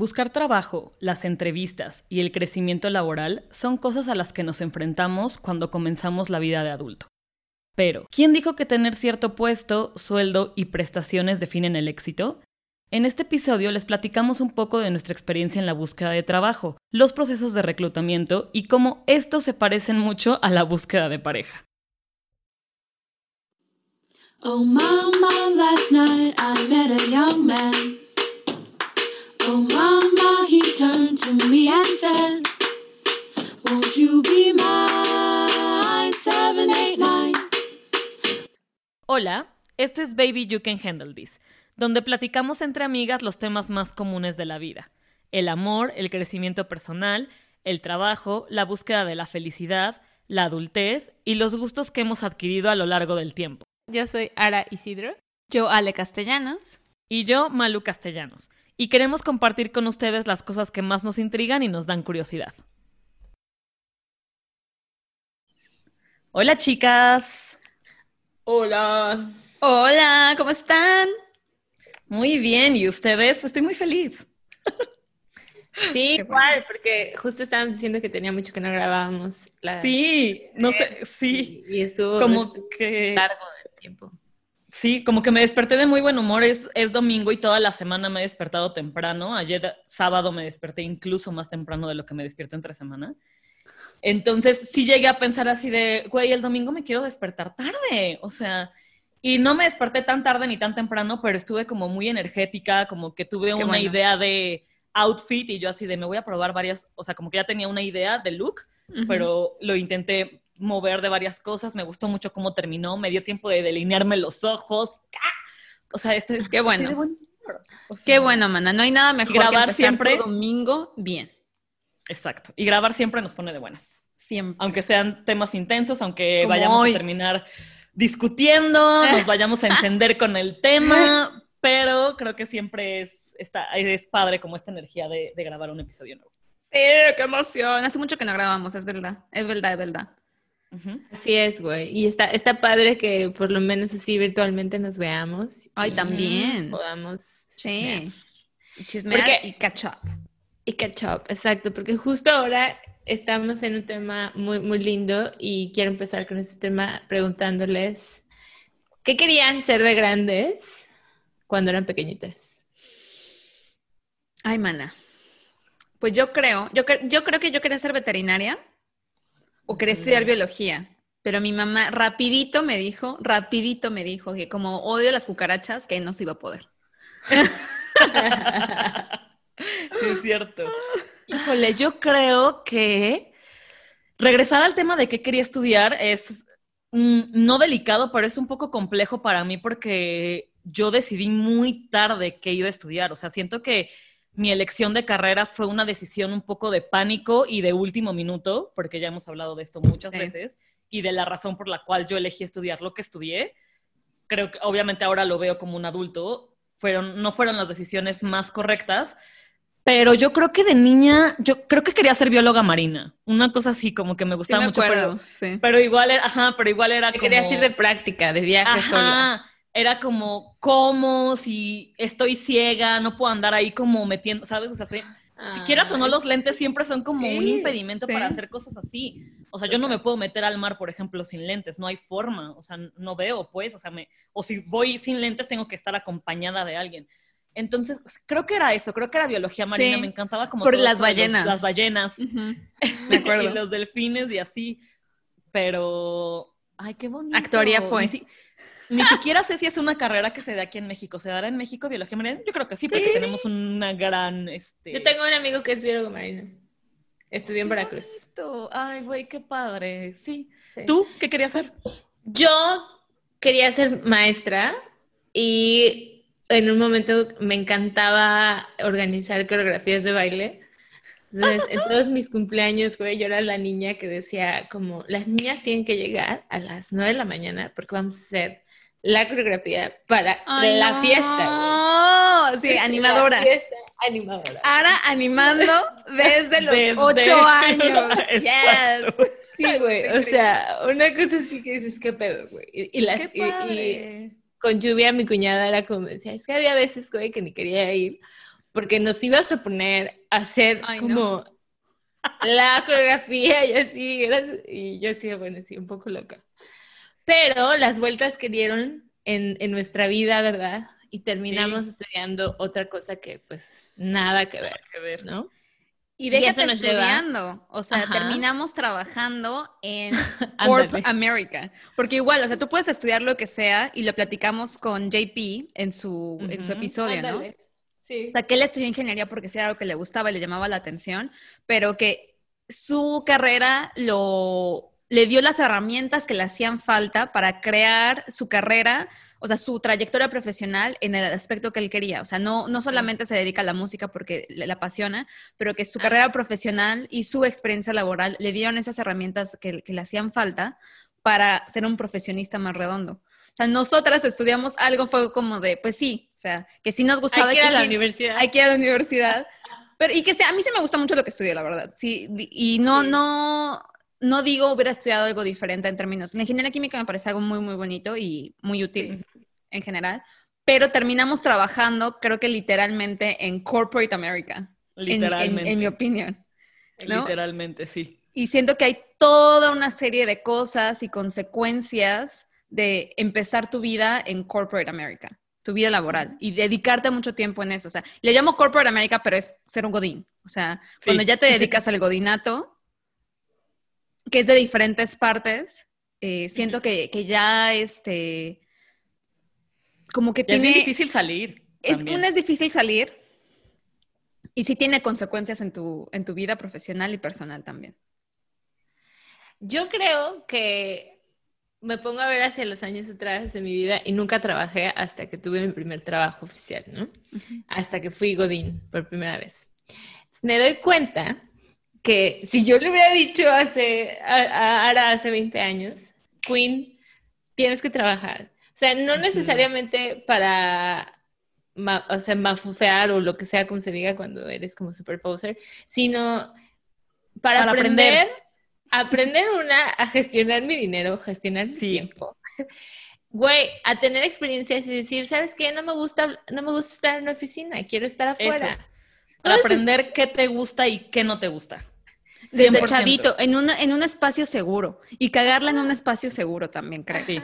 Buscar trabajo, las entrevistas y el crecimiento laboral son cosas a las que nos enfrentamos cuando comenzamos la vida de adulto. Pero, ¿quién dijo que tener cierto puesto, sueldo y prestaciones definen el éxito? En este episodio les platicamos un poco de nuestra experiencia en la búsqueda de trabajo, los procesos de reclutamiento y cómo estos se parecen mucho a la búsqueda de pareja. Oh mama, last night I met a young man. Mama, he turned to me and said, Won't you be mine? 789. Hola, esto es Baby You Can Handle This, donde platicamos entre amigas los temas más comunes de la vida. El amor, el crecimiento personal, el trabajo, la búsqueda de la felicidad, la adultez y los gustos que hemos adquirido a lo largo del tiempo. Yo soy Ara Isidro. Yo Ale Castellanos. Y yo Malu Castellanos y queremos compartir con ustedes las cosas que más nos intrigan y nos dan curiosidad. Hola chicas. Hola. Hola, ¿cómo están? Muy bien, ¿y ustedes? Estoy muy feliz. Sí, igual, porque justo estábamos diciendo que tenía mucho que no grabábamos. Sí, no sé, sí. Y, estuvo como que largo del tiempo. Sí, como que me desperté de muy buen humor. Es, es domingo y toda la semana me he despertado temprano. Ayer sábado me desperté incluso más temprano de lo que me despierto entre semana. Entonces sí llegué a pensar así de, güey, el domingo me quiero despertar tarde. O sea, y no me desperté tan tarde ni tan temprano, pero estuve como muy energética, como que tuve una idea de outfit y yo así de, me voy a probar varias, o sea, como que ya tenía una idea de look, pero lo intenté mover de varias cosas. Me gustó mucho cómo terminó. Me dio tiempo de delinearme los ojos. O sea, esto es... Qué bueno. Qué bueno, mana. No hay nada mejor grabar que siempre domingo bien. Exacto. Y grabar siempre nos pone de buenas. Siempre. Aunque sean temas intensos, aunque vayamos a terminar discutiendo, nos vayamos a encender con el tema, pero creo que siempre es, está, es padre como esta energía de, de grabar un episodio nuevo. Sí, qué emoción. Hace mucho que no grabamos, es verdad. Es verdad, es verdad. Así es, güey. Y está, está padre que por lo menos así virtualmente nos veamos. Ay, también. Podamos. Sí. Chismear y catch up. Y catch up, exacto. Porque justo ahora estamos en un tema muy, muy lindo y quiero empezar con este tema preguntándoles, ¿qué querían ser de grandes cuando eran pequeñitas? Ay, mana. Pues yo creo, yo, yo creo que yo quería ser veterinaria o quería estudiar biología. Pero mi mamá rapidito me dijo, rapidito me dijo que como odio las cucarachas, que no se iba a poder. sí, es cierto. Híjole, yo creo que regresar al tema de qué quería estudiar es mm, no delicado, pero es un poco complejo para mí porque yo decidí muy tarde qué iba a estudiar. O sea, siento que mi elección de carrera fue una decisión un poco de pánico y de último minuto, porque ya hemos hablado de esto muchas veces, y de la razón por la cual yo elegí estudiar lo que estudié. Creo que obviamente ahora lo veo como un adulto, fueron, no fueron las decisiones más correctas, pero yo creo que de niña, yo creo que quería ser bióloga marina, una cosa así como que me gustaba mucho, pero, igual era, ajá, pero igual era como... Quería ir de práctica, de viaje ajá, era como, ¿cómo? Si estoy ciega, no puedo andar ahí como metiendo, ¿sabes? O sea, si, quieras o no, los lentes siempre son como un impedimento para hacer cosas así. O sea, yo no me puedo meter al mar, por ejemplo, sin lentes, no hay forma, o sea, no veo, pues, o sea, me, o si voy sin lentes, tengo que estar acompañada de alguien. Entonces, creo que era eso, creo que era biología marina, me encantaba como... Por las ballenas. las ballenas. Me acuerdo. y los delfines y así, pero... Ay, qué bonito. Actuaría fue. Ni siquiera sé si es una carrera que se da aquí en México. ¿Se dará en México biología marina? Yo creo que sí, porque tenemos una gran... Este... Yo tengo un amigo que es biólogo marino. Estudió en Veracruz. Ay, güey, qué padre. Sí. ¿Tú qué querías hacer? Yo quería ser maestra y en un momento me encantaba organizar coreografías de baile. Entonces, en todos mis cumpleaños, güey, yo era la niña que decía como, las niñas tienen que llegar a las 9 de la mañana porque vamos a hacer la coreografía para la fiesta. Sí, animadora. fiesta animadora. Ahora animando desde los ocho años. yes. Sí, güey. O sea, una cosa así que dices, qué pedo, güey. Y, las, y, con lluvia mi cuñada era como decía, es que había veces, güey, que ni quería ir porque nos ibas a poner a hacer Ay, como no. la coreografía y así, y yo sí, bueno, sí, un poco loca. Pero las vueltas que dieron en, en nuestra vida, ¿verdad? Y terminamos estudiando otra cosa que pues nada que ver, que ver. ¿no? Y Y déjate eso nos lleva- estudiando. O sea, Ajá. terminamos trabajando en Corp. America. Porque igual, o sea, tú puedes estudiar lo que sea y lo platicamos con JP en su, en su episodio, ¿no? Sí. O sea, que él estudió ingeniería porque sí era algo que le gustaba y le llamaba la atención, pero que su carrera lo, le dio las herramientas que le hacían falta para crear su carrera, o sea, su trayectoria profesional en el aspecto que él quería. O sea, no, no solamente se dedica a la música porque le, apasiona, pero que su Ah. carrera profesional y su experiencia laboral le dieron esas herramientas que, que le hacían falta para ser un profesionista más redondo. O sea, nosotras estudiamos algo, fue como de, pues sí, o sea, que sí nos gustaba. Hay que ir a la sí- universidad. hay que ir a la universidad. Pero, y que sea, a mí sí me gusta mucho lo que estudié, la verdad. Sí, y no, Sí. no, no digo hubiera estudiado algo diferente en términos. La ingeniería química me parece algo muy, muy bonito y muy útil en general. Pero terminamos trabajando, creo que literalmente en Corporate America. en- en- Literalmente. En, mi opinión. ¿no? Literalmente, sí. Y siento que hay toda una serie de cosas y consecuencias de empezar tu vida en Corporate America, tu vida laboral, y dedicarte mucho tiempo en eso. O sea, le llamo Corporate America, pero es ser un godín. O sea, Sí. cuando ya te dedicas al godinato, que es de diferentes partes, eh, siento que, que ya este, como que Ya es tiene... bien difícil salir. Es, también. una es difícil salir y sí tiene consecuencias en tu, en tu vida profesional y personal también. Yo creo que me pongo a ver hacia los años atrás de mi vida y nunca trabajé hasta que tuve mi primer trabajo oficial, ¿no? Hasta que fui Godín por primera vez. Entonces, me doy cuenta que si yo le hubiera dicho hace, a, a Ara hace 20 años, Queen, tienes que trabajar. O sea, no necesariamente para, ma- o sea, mafufear o lo que sea como se diga cuando eres como super poser, sino para, Para aprender, aprender. aprender una, a gestionar mi dinero, gestionar mi Sí. tiempo. Güey, a tener experiencias y decir, ¿sabes qué? No me gusta, no me gusta estar en la oficina, quiero estar afuera. Para aprender qué te gusta y qué no te gusta. Desde 100%. chavito, en, una, en un espacio seguro. Y cagarla en un espacio seguro también, creo. Sí.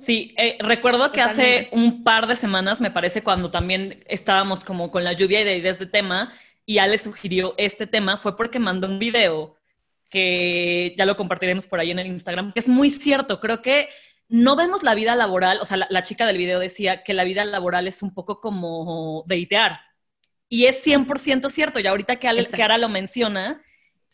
Sí, eh, recuerdo que hace Totalmente. un par de semanas, me parece, cuando también estábamos como con la lluvia y de ideas de tema, y Ale sugirió este tema, fue porque mandó un video que ya lo compartiremos por ahí en el Instagram, que es muy cierto, creo que no vemos la vida laboral, o sea, la, la chica del video decía que la vida laboral es un poco como deitear, y es 100% cierto, y ahorita que, Ale, que Ara lo menciona,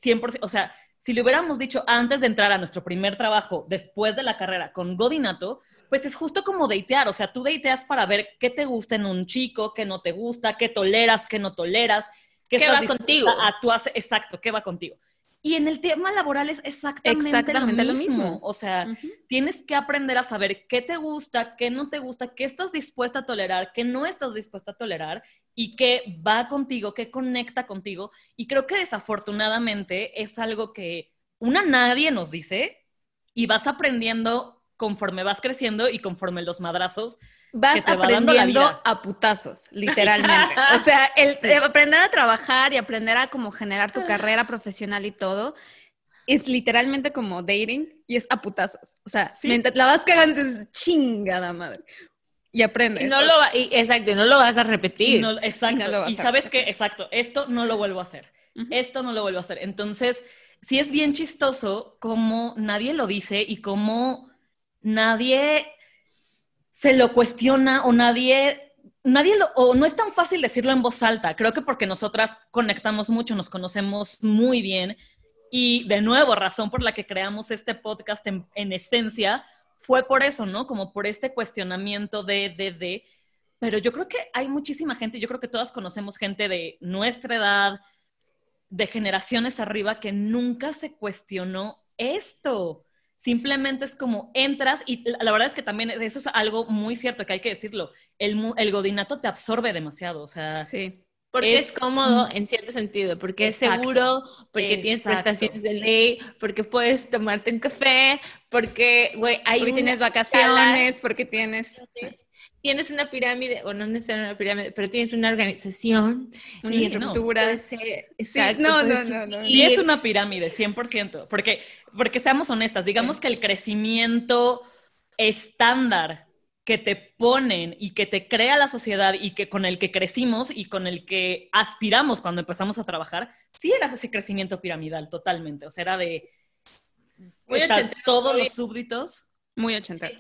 100%, o sea, si le hubiéramos dicho antes de entrar a nuestro primer trabajo, después de la carrera con Godinato, pues es justo como datear, o sea, tú dateas para ver qué te gusta en un chico, qué no te gusta, qué toleras, qué no toleras, qué, ¿Qué estás va contigo? A tu hace- exacto, qué va contigo. Y en el tema laboral es exactamente, Exactamente lo, lo mismo. O sea, tienes que aprender a saber qué te gusta, qué no te gusta, qué estás dispuesta a tolerar, qué no estás dispuesta a tolerar y qué va contigo, qué conecta contigo. Y creo que desafortunadamente es algo que una nadie nos dice y vas aprendiendo conforme vas creciendo y conforme los madrazos. Vas que te aprendiendo a putazos, literalmente. O sea, el, el aprender a trabajar y aprender a como generar tu carrera profesional y todo es literalmente como dating y es a putazos. O sea, Sí. mientras la vas cagando es chingada madre. Y aprendes. Y no lo y- exacto, y no lo vas a repetir. No- exacto. Y no y sabes que, exacto, esto no lo vuelvo a hacer. Ujú. Esto no lo vuelvo a hacer. Entonces, sí es bien chistoso cómo nadie lo dice y cómo nadie se lo cuestiona o nadie, nadie lo, o no es tan fácil decirlo en voz alta. Creo que porque nosotras conectamos mucho, nos conocemos muy bien y de nuevo, razón por la que creamos este podcast en, en esencia fue por eso, ¿no? Como por este cuestionamiento de, de, de. Pero yo creo que hay muchísima gente, yo creo que todas conocemos gente de nuestra edad, de generaciones arriba, que nunca se cuestionó esto. Simplemente es como entras y la verdad es que también eso es algo muy cierto que hay que decirlo. El, el godinato te absorbe demasiado, o sea, Sí. Porque Es- es, cómodo en cierto sentido, porque Exacto. es seguro, porque tienes prestaciones de ley, porque puedes tomarte un café, porque, güey, una tienes vacaciones, porque tienes... tienes una pirámide, o no necesariamente una pirámide, pero tienes una organización, una sí, estructura. puede ser- exacto, no, no, no, no. Y es una pirámide, 100%. Porque, porque seamos honestas, digamos que el crecimiento estándar que te ponen y que te crea la sociedad y que con el que crecimos y con el que aspiramos cuando empezamos a trabajar, sí era ese crecimiento piramidal, totalmente. O sea, era de Muy ochentero, todos muy- los súbditos Muy ochentero.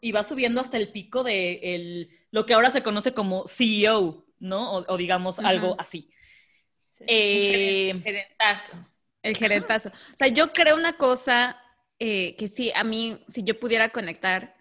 Y va subiendo hasta el pico de el, lo que ahora se conoce como CEO, ¿no? O, o digamos algo así. Sí, Eh, un gerentazo. El gerentazo. O sea, yo creo una cosa eh, que sí, a mí, si yo pudiera conectar,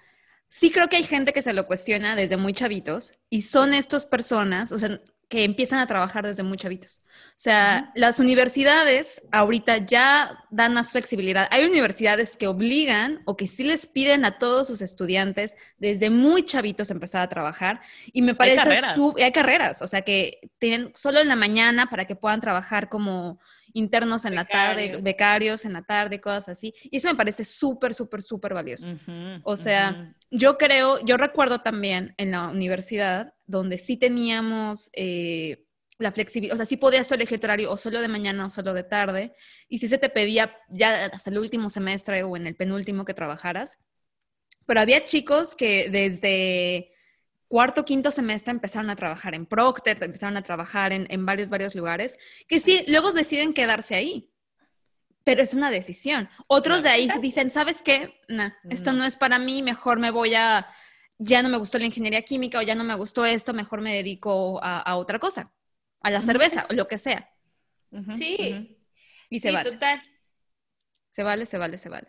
sí creo que hay gente que se lo cuestiona desde muy chavitos y son estas personas, o sea, que empiezan a trabajar desde muy chavitos. O sea, las universidades ahorita ya dan más flexibilidad. Hay universidades que obligan o que sí les piden a todos sus estudiantes desde muy chavitos empezar a trabajar y me parece carreras. su- hay carreras, o sea, que tienen solo en la mañana para que puedan trabajar como internos en la tarde, Becarios. en la tarde, cosas así. Y eso me parece súper, súper, súper valioso. O sea. Yo creo, yo recuerdo también en la universidad donde sí teníamos eh, la flexibilidad, o sea, sí podías tú elegir tu horario o solo de mañana o solo de tarde, y sí se te pedía ya hasta el último semestre o en el penúltimo que trabajaras. Pero había chicos que desde cuarto, quinto semestre empezaron a trabajar en Procter, empezaron a trabajar en, en varios, varios lugares, que sí, luego deciden quedarse ahí. Pero es una decisión. Otros de ahí dicen, ¿sabes qué? Nah, esto No. no es para mí, mejor me voy a, ya no me gustó la ingeniería química o ya no me gustó esto, mejor me dedico a, a otra cosa, a la cerveza o lo que sea. Sí. Y se sí, vale. total. Se vale, se vale, se vale.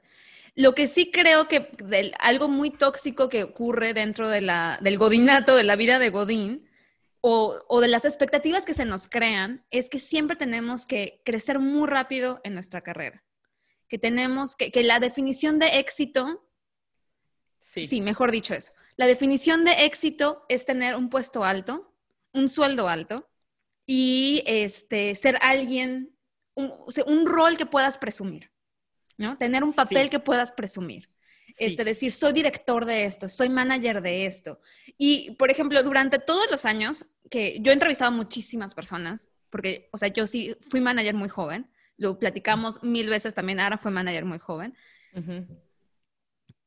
Lo que sí creo que del- algo muy tóxico que ocurre dentro de la, del godinato, de la vida de Godín, o, o de las expectativas que se nos crean, es que siempre tenemos que crecer muy rápido en nuestra carrera. Que tenemos que, que la definición de éxito, Sí. sí, mejor dicho eso, la definición de éxito es tener un puesto alto, un sueldo alto y este, ser alguien, un, rol que puedas presumir, ¿no? Tener un papel Sí. que puedas presumir. Sí. Este, decir, soy director de esto, soy manager de esto. Y, por ejemplo, durante todos los años que yo he entrevistado a muchísimas personas, porque, o sea, yo sí fui manager muy joven, lo platicamos mil veces también, ahora fue manager muy joven.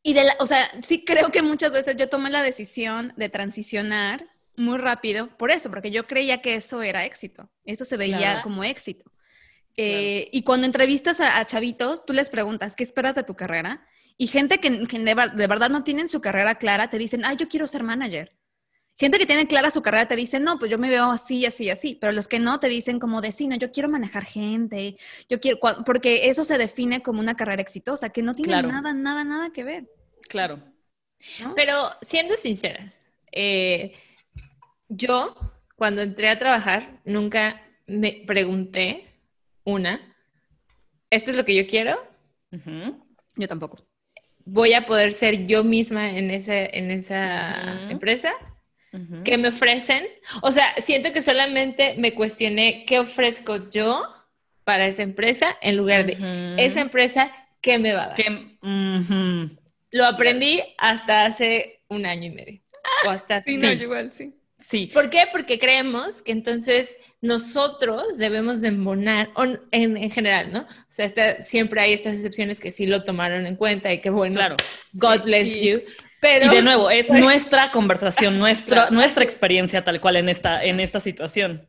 Y de la, o sea, sí creo que muchas veces yo tomé la decisión de transicionar muy rápido por eso, porque yo creía que eso era éxito, eso se veía Claro. como éxito. Eh, Y cuando entrevistas a, a chavitos, tú les preguntas, ¿qué esperas de tu carrera? Y gente que, que de, ver- de verdad no tienen su carrera clara, te dicen, ah, yo quiero ser manager. Gente que tiene clara su carrera te dice, no, pues yo me veo así, así, así. Pero los que no te dicen como de, sí, no, yo quiero manejar gente, yo quiero, porque eso se define como una carrera exitosa, que no tiene Claro. nada, nada, nada que ver. Claro. ¿no? Pero siendo sincera, eh, yo cuando entré a trabajar nunca me pregunté una, ¿esto es lo que yo quiero? Yo tampoco. ¿Voy a poder ser yo misma en, ese, en esa empresa? ¿Qué me ofrecen? O sea, siento que solamente me cuestioné qué ofrezco yo para esa empresa en lugar de esa empresa, ¿qué me va a dar? Lo aprendí hasta hace un año y medio. O hasta Sí, hace- no, igual, sí. Sí. ¿Por qué? Porque creemos que entonces nosotros debemos de embonar, en, en general, ¿no? O sea, siempre hay estas excepciones que sí lo tomaron en cuenta y que bueno, Claro. God Sí, bless y- you. Pero Y de nuevo, es nuestra conversación, nuestra, Claro. nuestra experiencia tal cual en esta, en esta situación.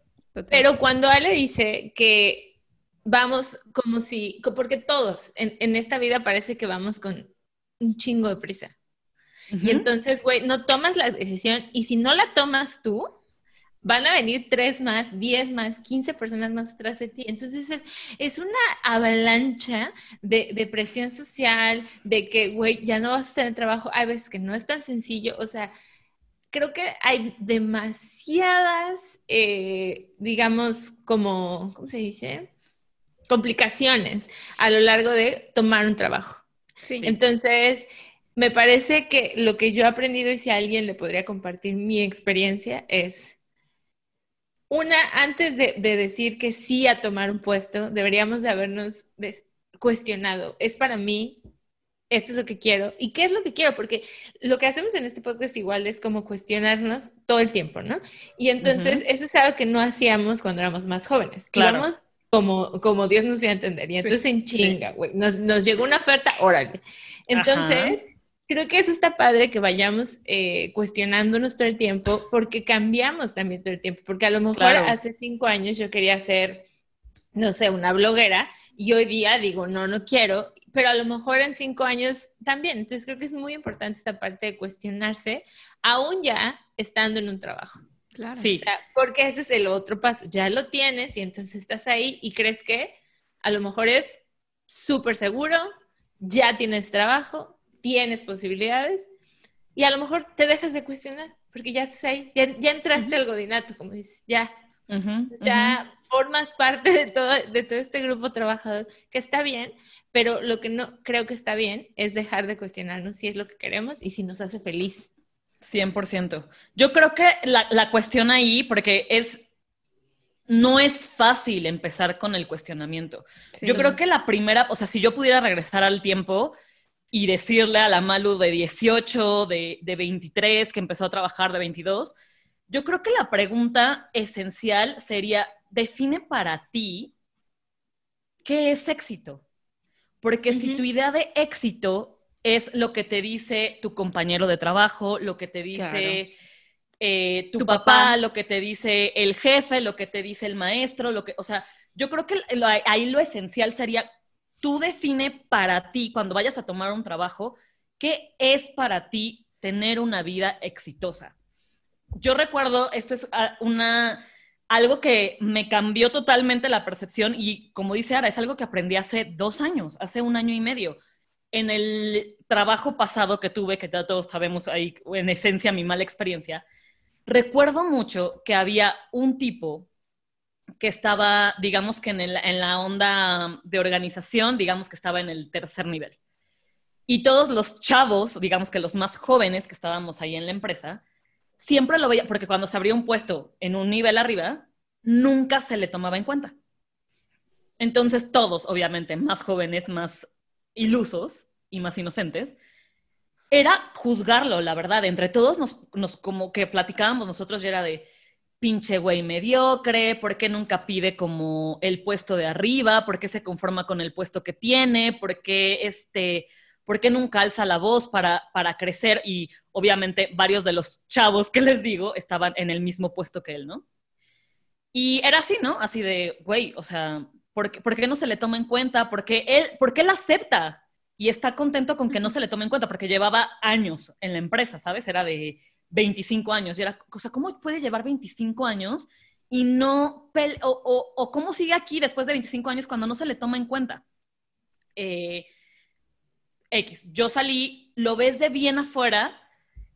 Pero cuando Ale dice que vamos como si, porque todos en, en esta vida parece que vamos con un chingo de prisa. Y entonces, güey, no tomas la decisión y si no la tomas tú, van a venir tres más, diez más, quince personas más atrás de ti. Entonces es, es una avalancha de, de presión social, de que, güey, ya no vas a tener trabajo. Hay veces que no es tan sencillo. O sea, creo que hay demasiadas, eh, digamos, como, ¿cómo se dice? Complicaciones a lo largo de tomar un trabajo. Sí. Entonces, me parece que lo que yo he aprendido y si a alguien le podría compartir mi experiencia es, una, antes de, de decir que sí a tomar un puesto, deberíamos de habernos cuestionado, ¿es para mí? esto es lo que quiero y qué es lo que quiero, porque lo que hacemos en este podcast igual es como cuestionarnos todo el tiempo, ¿no? Y entonces eso es algo que no hacíamos cuando éramos más jóvenes. Claro. Íbamos como, como Dios nos dio a entender. Y entonces en chinga, güey. Nos, nos, llegó una oferta, órale. Entonces, creo que eso está padre que vayamos eh, cuestionándonos todo el tiempo, porque cambiamos también todo el tiempo. Porque a lo mejor hace cinco años yo quería ser, no sé, una bloguera, y hoy día digo, no, no quiero, pero a lo mejor en cinco años también. Entonces creo que es muy importante esta parte de cuestionarse, aún ya estando en un trabajo. Claro. Sí. porque ese es el otro paso. Ya lo tienes y entonces estás ahí y crees que a lo mejor es súper seguro, ya tienes trabajo, tienes posibilidades y a lo mejor te dejas de cuestionar porque ya estás ahí, ya, entraste al godinato, como dices, ya. ya formas parte de todo, de todo este grupo trabajador, que está bien, pero lo que no creo que está bien es dejar de cuestionarnos si es lo que queremos y si nos hace feliz. 100%. Yo creo que la, la, cuestión ahí, porque es, no es fácil empezar con el cuestionamiento. Yo creo que la primera, o sea, si yo pudiera regresar al tiempo y decirle a la Malu de 18, de, de 23, que empezó a trabajar de 22, yo creo que la pregunta esencial sería, define para ti qué es éxito. Porque si tu idea de éxito es lo que te dice tu compañero de trabajo, lo que te dice eh, tu, papá, lo que te dice el jefe, lo que te dice el maestro, lo que, o sea, yo creo que ahí lo esencial sería, tú define para ti, cuando vayas a tomar un trabajo, qué es para ti tener una vida exitosa. Yo recuerdo, esto es ah, una, algo que me cambió totalmente la percepción y como dice Ara, es algo que aprendí hace dos años, hace un año y medio en el trabajo pasado que tuve, que ya todos sabemos ahí, en esencia, mi mala experiencia, recuerdo mucho que había un tipo que estaba, digamos que en, la onda de organización, digamos que estaba en el tercer nivel. Y todos los chavos, digamos que los más jóvenes que estábamos ahí en la empresa, siempre lo veía, porque cuando se abría un puesto en un nivel arriba, nunca se le tomaba en cuenta. Entonces todos, obviamente, más jóvenes, más ilusos y más inocentes, era juzgarlo, la verdad. Entre todos nos, nos como que platicábamos nosotros y era de pinche güey mediocre, ¿por qué nunca pide como el puesto de arriba? ¿Por qué se conforma con el puesto que tiene? ¿Por qué este... ¿Por qué nunca alza la voz para, para crecer? Y obviamente varios de los chavos que les digo estaban en el mismo puesto que él, ¿no? Y era así, ¿no? Así de, güey, o sea, ¿Por qué, no se le toma en cuenta? ¿Por qué, él, ¿Por qué él acepta? Y está contento con que no se le tome en cuenta, porque llevaba años en la empresa, ¿sabes? Era de 25 años. Y era, o sea, ¿cómo puede llevar 25 años y no, o, o, cómo sigue aquí después de 25 años cuando no se le toma en cuenta? Eh, X, yo salí, lo ves de bien afuera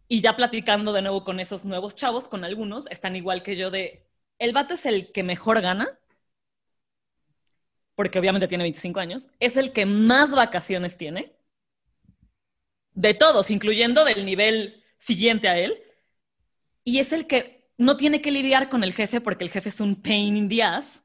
y ya platicando de nuevo con esos nuevos chavos, con algunos, están igual que yo de, el vato es el que mejor gana, porque obviamente tiene 25 años, es el que más vacaciones tiene, de todos, incluyendo del nivel siguiente a él, y es el que no tiene que lidiar con el jefe porque el jefe es un pain in the ass,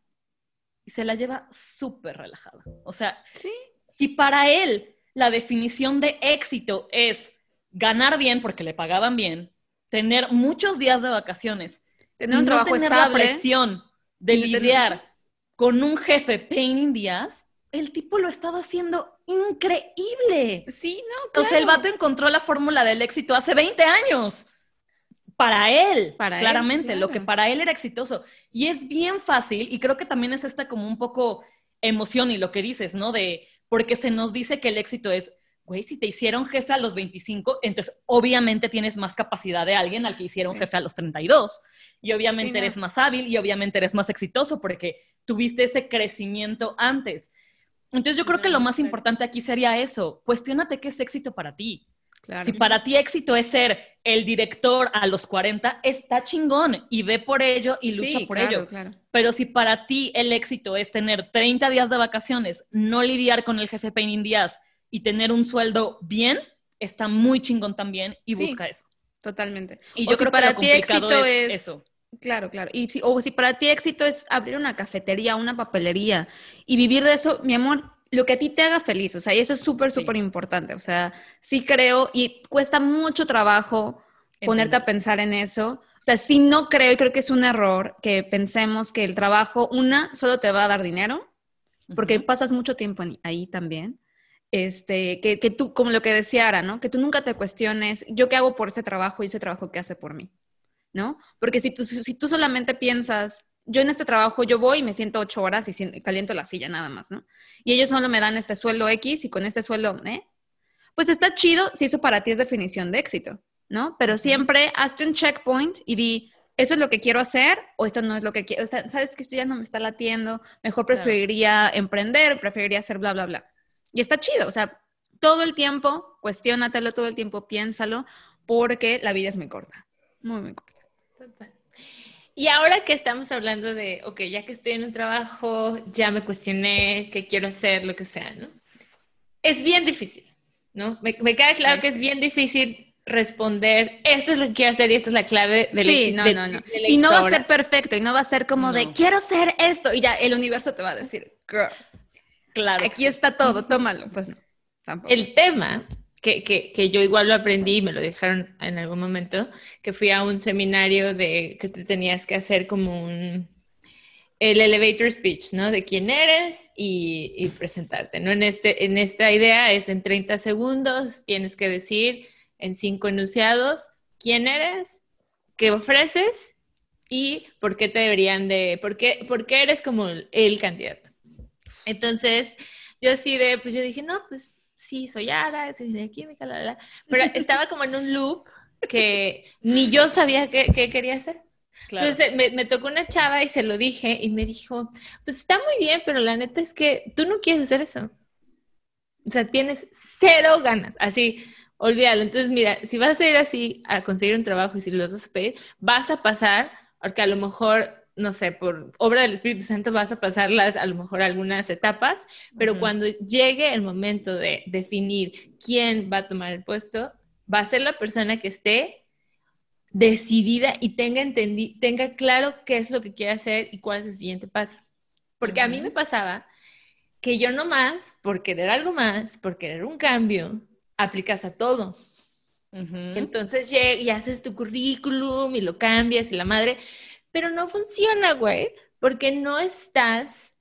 y se la lleva súper relajada. O sea, ¿Sí? si para él la definición de éxito es ganar bien porque le pagaban bien, tener muchos días de vacaciones, tener un trabajo tener la presión de lidiar con un jefe pain in the el tipo lo estaba haciendo increíble. Sí, no, claro. O sea, el vato encontró la fórmula del éxito hace 20 años. Para él, para claramente, lo que para él era exitoso. Y es bien fácil, y creo que también es esta como un poco emoción y lo que dices, ¿no? De, porque se nos dice que el éxito es, güey, si te hicieron jefe a los 25, entonces obviamente tienes más capacidad de alguien al que hicieron jefe a los 32. Y obviamente eres más hábil y obviamente eres más exitoso porque tuviste ese crecimiento antes. Entonces yo creo que lo más importante aquí sería eso, cuestionate qué es éxito para ti. Si para ti éxito es ser el director a los 40, está chingón y ve por ello y lucha por ello. Pero si para ti el éxito es tener 30 días de vacaciones, no lidiar con el jefe Pain in Díaz y tener un sueldo bien, está muy chingón también y busca eso. Totalmente. Y yo creo que para ti éxito es, eso. Claro, claro. Y o si para ti éxito es abrir una cafetería, una papelería y vivir de eso, mi amor, lo que a ti te haga feliz, o sea, y eso es súper, súper importante, o sea, sí creo, y cuesta mucho trabajo ponerte a pensar en eso. O sea, sí no creo, y creo que es un error que pensemos que el trabajo, una, solo te va a dar dinero, porque pasas mucho tiempo ahí también. Este, que, que, tú, como lo que decía Ara, ¿no? Que tú nunca te cuestiones, ¿yo qué hago por ese trabajo y ese trabajo que hace por mí? ¿No? Porque si tú, si tú solamente piensas, yo en este trabajo, yo voy y me siento ocho horas y caliento la silla nada más, ¿no? Y ellos solo me dan este sueldo X y con este sueldo, ¿eh? Pues está chido si eso para ti es definición de éxito, ¿no? Pero siempre hazte un checkpoint y di, ¿eso es lo que quiero hacer o esto no es lo que quiero? O sea, ¿sabes que esto ya no me está latiendo? Mejor preferiría emprender, preferiría hacer bla, bla, bla. Y está chido, o sea, todo el tiempo, cuestiónatelo todo el tiempo, piénsalo, porque la vida es muy corta, muy, muy corta. Y ahora que estamos hablando de, ok, ya que estoy en un trabajo, ya me cuestioné qué quiero hacer, lo que sea, ¿no? Es bien difícil, ¿no? Me, queda claro que es bien difícil responder, esto es lo que quiero hacer y esta es la clave del Sí, no, no, no. y no va a ser perfecto y no va a ser como de, quiero ser esto y ya el universo te va a decir, girl, claro. Aquí está todo, tómalo. Pues no, tampoco. El tema que, que, que, yo igual lo aprendí y me lo dejaron en algún momento, que fui a un seminario de que te tenías que hacer como un el elevator speech, ¿no? De quién eres y, y, presentarte, ¿no? En, este, en esta idea es en 30 segundos, tienes que decir en cinco enunciados quién eres, qué ofreces y por qué te deberían de, por qué, por qué eres como el candidato. Entonces, yo así de, pues yo dije, no, pues sí, soy Ara, soy de química, la, la, pero estaba como en un loop que ni yo sabía qué, quería hacer. Entonces me, tocó una chava y se lo dije y me dijo, pues está muy bien, pero la neta es que tú no quieres hacer eso. O sea, tienes cero ganas, así, olvídalo. Entonces, mira, si vas a ir así a conseguir un trabajo y si lo vas a pedir, vas a pasar, porque a lo mejor no sé, por obra del Espíritu Santo vas a pasarlas a lo mejor algunas etapas, pero cuando llegue el momento de definir quién va a tomar el puesto, va a ser la persona que esté decidida y tenga, tenga claro qué es lo que quiere hacer y cuál es el siguiente paso. Porque a mí me pasaba que yo nomás, por querer algo más, por querer un cambio, aplicas a todo. Entonces llegas y haces tu currículum y lo cambias y la madre, pero no funciona, güey, porque no estás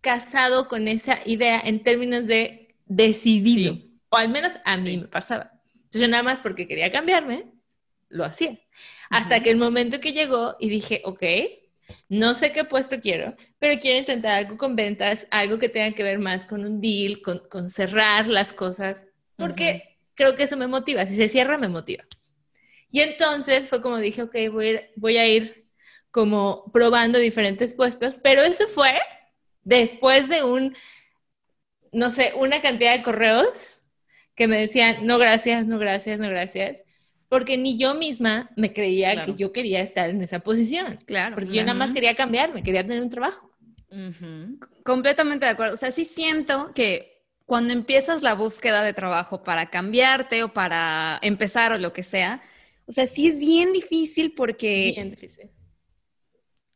casado con esa idea en términos de decidido. O al menos a mí me pasaba. Entonces yo nada más porque quería cambiarme, lo hacía. Hasta que el momento que llegó y dije, ok, no sé qué puesto quiero, pero quiero intentar algo con ventas, algo que tenga que ver más con un deal, con, cerrar las cosas, porque creo que eso me motiva. Si se cierra, me motiva. Y entonces fue como dije, ok, voy voy a ir como probando diferentes puestos, pero eso fue después de un, no sé, una cantidad de correos que me decían, no gracias, no gracias, no gracias, porque ni yo misma me creía que yo quería estar en esa posición. Claro. Porque yo nada más quería cambiarme, quería tener un trabajo. Completamente de acuerdo. O sea, sí siento que cuando empiezas la búsqueda de trabajo para cambiarte o para empezar o lo que sea, o sea, sí es bien difícil porque... Bien difícil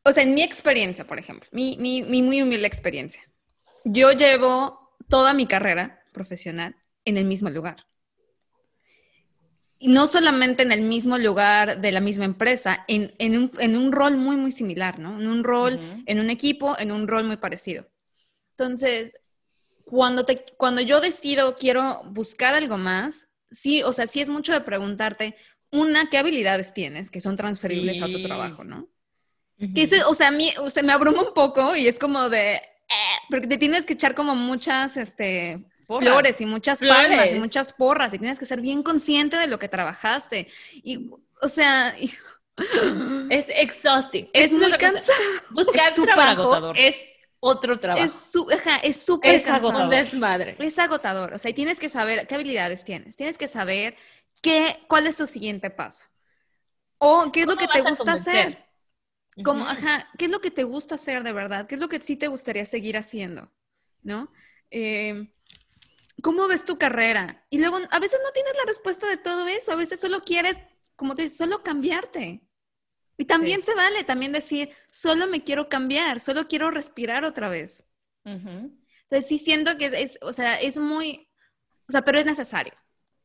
o sea, en mi experiencia, por ejemplo, mi, mi, mi muy humilde experiencia, yo llevo toda mi carrera profesional en el mismo lugar. Y no solamente en el mismo lugar de la misma empresa, en, en, un, en un, rol muy, muy similar, ¿no? En un rol, en un equipo, en un rol muy parecido. Entonces, cuando, te, cuando yo decido, quiero buscar algo más, sí, o sea, sí es mucho de preguntarte, una, ¿qué habilidades tienes que son transferibles a tu trabajo, ¿no? Que o sea, a mí, o me abruma un poco y es como de, eh, porque te tienes que echar como muchas, este, flores y muchas palmas y muchas porras y tienes que ser bien consciente de lo que trabajaste. Y, o sea... es exhausting. Es, muy cansado. Buscar trabajo es otro trabajo. Es súper es agotador. desmadre. Es agotador. O sea, y tienes que saber qué habilidades tienes. Tienes que saber qué, cuál es tu siguiente paso. O qué es lo que te gusta hacer. Como, ajá, ¿qué es lo que te gusta hacer de verdad? ¿Qué es lo que sí te gustaría seguir haciendo? ¿No? Em, ¿Cómo ves tu carrera? Y luego, a veces no tienes la respuesta de todo eso, a veces solo quieres, como te dices, solo cambiarte. Y también se vale también decir, solo me quiero cambiar, solo quiero respirar otra vez. Entonces, Entonces sí siento que es, es, o sea, es muy, o sea, pero es necesario.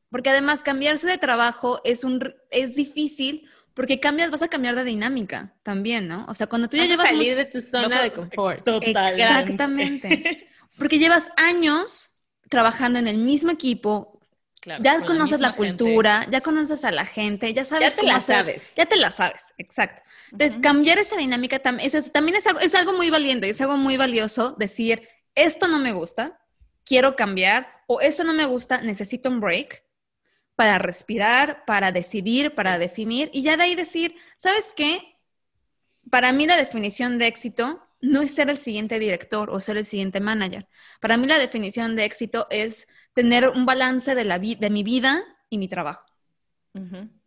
Porque además cambiarse de trabajo es, un, es difícil porque cambias, vas a cambiar de dinámica también, ¿no? O sea, cuando tú ya Vas a llevas... salir mu- de tu zona de confort. Total. Exactamente. Porque llevas años trabajando en el mismo equipo, Claro, ya la conoces la, cultura, ya conoces a la gente, ya sabes Ya te cómo la hacer- sabes. Ya te la sabes, exacto. Entonces, cambiar esa dinámica tam- es, es- también es algo, es algo muy valiente, es algo muy valioso decir, esto no me gusta, quiero cambiar, o esto no me gusta, necesito un break para respirar, para decidir, para definir, y ya de ahí decir, ¿sabes qué? Para mí la definición de éxito no es ser el siguiente director o ser el siguiente manager. Para mí la definición de éxito es tener un balance de, la vi- de mi vida y mi trabajo.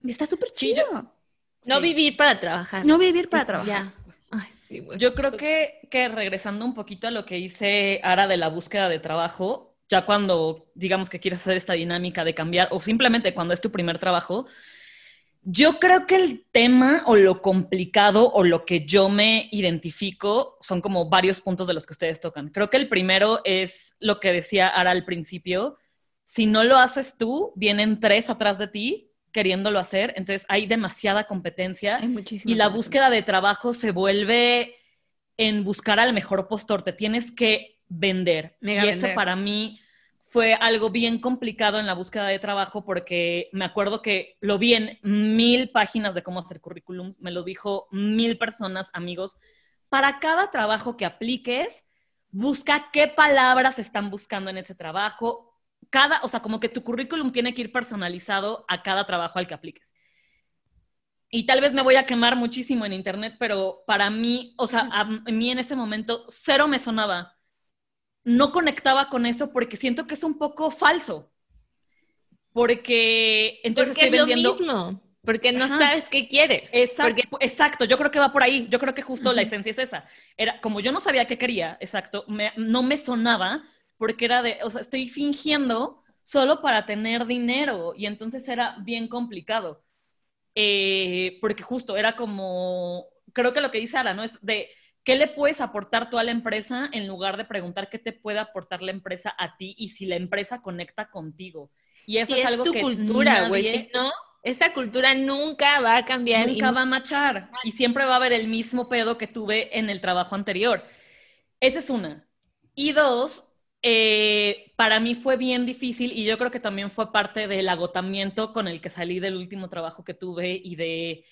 Y está súper Sí, chido. No Sí. vivir para trabajar. No vivir para Es- trabajar. Ya. Ay, sí, güey. Yo creo que, que regresando un poquito a lo que hice Ara de la búsqueda de trabajo, ya cuando digamos que quieres hacer esta dinámica de cambiar o simplemente cuando es tu primer trabajo, yo creo que el tema o lo complicado o lo que yo me identifico son como varios puntos de los que ustedes tocan. Creo que el primero es lo que decía Ara al principio. Si no lo haces tú, vienen tres atrás de ti queriéndolo hacer, entonces hay demasiada competencia Hay y la búsqueda de trabajo se vuelve en buscar al mejor postor. Te tienes que vender. Mega y eso para mí fue algo bien complicado en la búsqueda de trabajo porque me acuerdo que lo vi en mil páginas de cómo hacer currículums, me lo dijo mil personas, amigos. Para cada trabajo que apliques, busca qué palabras están buscando en ese trabajo. Cada, o sea, como que tu currículum tiene que ir personalizado a cada trabajo al que apliques y tal vez me voy a quemar muchísimo en internet, pero para mí, o sea, a mí en ese momento cero me sonaba. No conectaba con eso porque siento que es un poco falso. Porque entonces Porque es estoy vendiendo. lo mismo. Porque no Ajá. sabes qué quieres. Exacto, Porque exacto, yo creo que va por ahí. Yo creo que justo la esencia es esa. Era como yo no sabía qué quería, exacto, me- no me sonaba porque era de, o sea, estoy fingiendo solo para tener dinero y entonces era bien complicado. Eh, porque justo era como, creo que lo que dice Ara, ¿no? Es de, ¿qué le puedes aportar tú a la empresa en lugar de preguntar qué te puede aportar la empresa a ti y si la empresa conecta contigo? Y eso si es es algo tu que cultura, güey. nadie- Si no, esa cultura nunca va a cambiar. y Nunca va a machar y siempre va a haber el mismo pedo que tuve en el trabajo anterior. Esa es una. Y dos, eh, para mí fue bien difícil y yo creo que también fue parte del agotamiento con el que salí del último trabajo que tuve y de...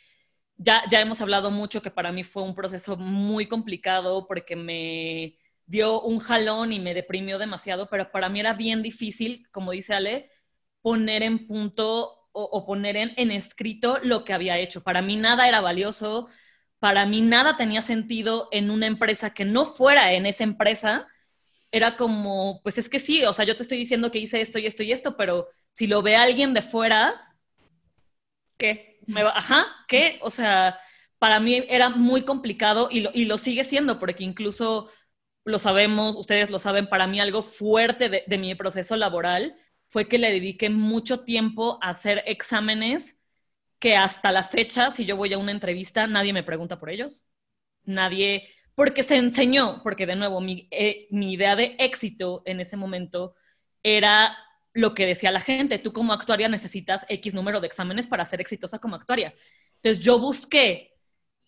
Ya, ya hemos hablado mucho que para mí fue un proceso muy complicado porque me dio un jalón y me deprimió demasiado, pero para mí era bien difícil, como dice Ale, poner en punto o, o poner en, en escrito lo que había hecho. Para mí nada era valioso, para mí nada tenía sentido en una empresa que no fuera en esa empresa. Era como, pues es que sí, o sea, yo te estoy diciendo que hice esto y esto y esto, pero si lo ve alguien de fuera, ¿Qué? Me va, ajá, ¿qué? O sea, para mí era muy complicado y lo, y lo sigue siendo, porque incluso lo sabemos, ustedes lo saben, para mí algo fuerte de, mi proceso laboral fue que le dediqué mucho tiempo a hacer exámenes que hasta la fecha, si yo voy a una entrevista, nadie me pregunta por ellos. Nadie, porque se enseñó, porque de nuevo, mi, eh, mi idea de éxito en ese momento era lo que decía la gente, tú como actuaria necesitas X número de exámenes para ser exitosa como actuaria. Entonces yo busqué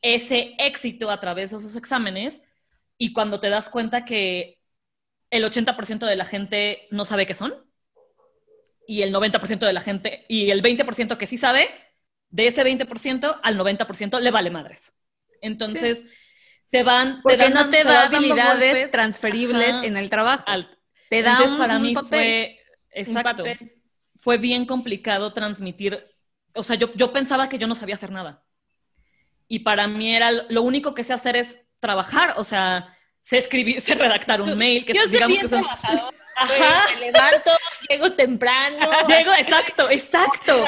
ese éxito a través de esos exámenes y cuando te das cuenta que el 80% de la gente no sabe qué son y el 90% de la gente y el 20% que sí sabe, de ese 20% al 90% le vale madres. Entonces te van... te Porque dan- no te da habilidades transferibles Ajá. en el trabajo. al- te da entonces, un, para un mí papel. fue, Un exacto, papel. fue bien complicado transmitir, o sea, yo, yo pensaba que yo no sabía hacer nada. Y para mí era, lo único que sé hacer es trabajar, o sea, sé escribir, sé redactar un Tú- mail, que Yo soy digamos bien que son... trabajadora, Ajá, Me levanto, llego temprano. llego, exacto, exacto.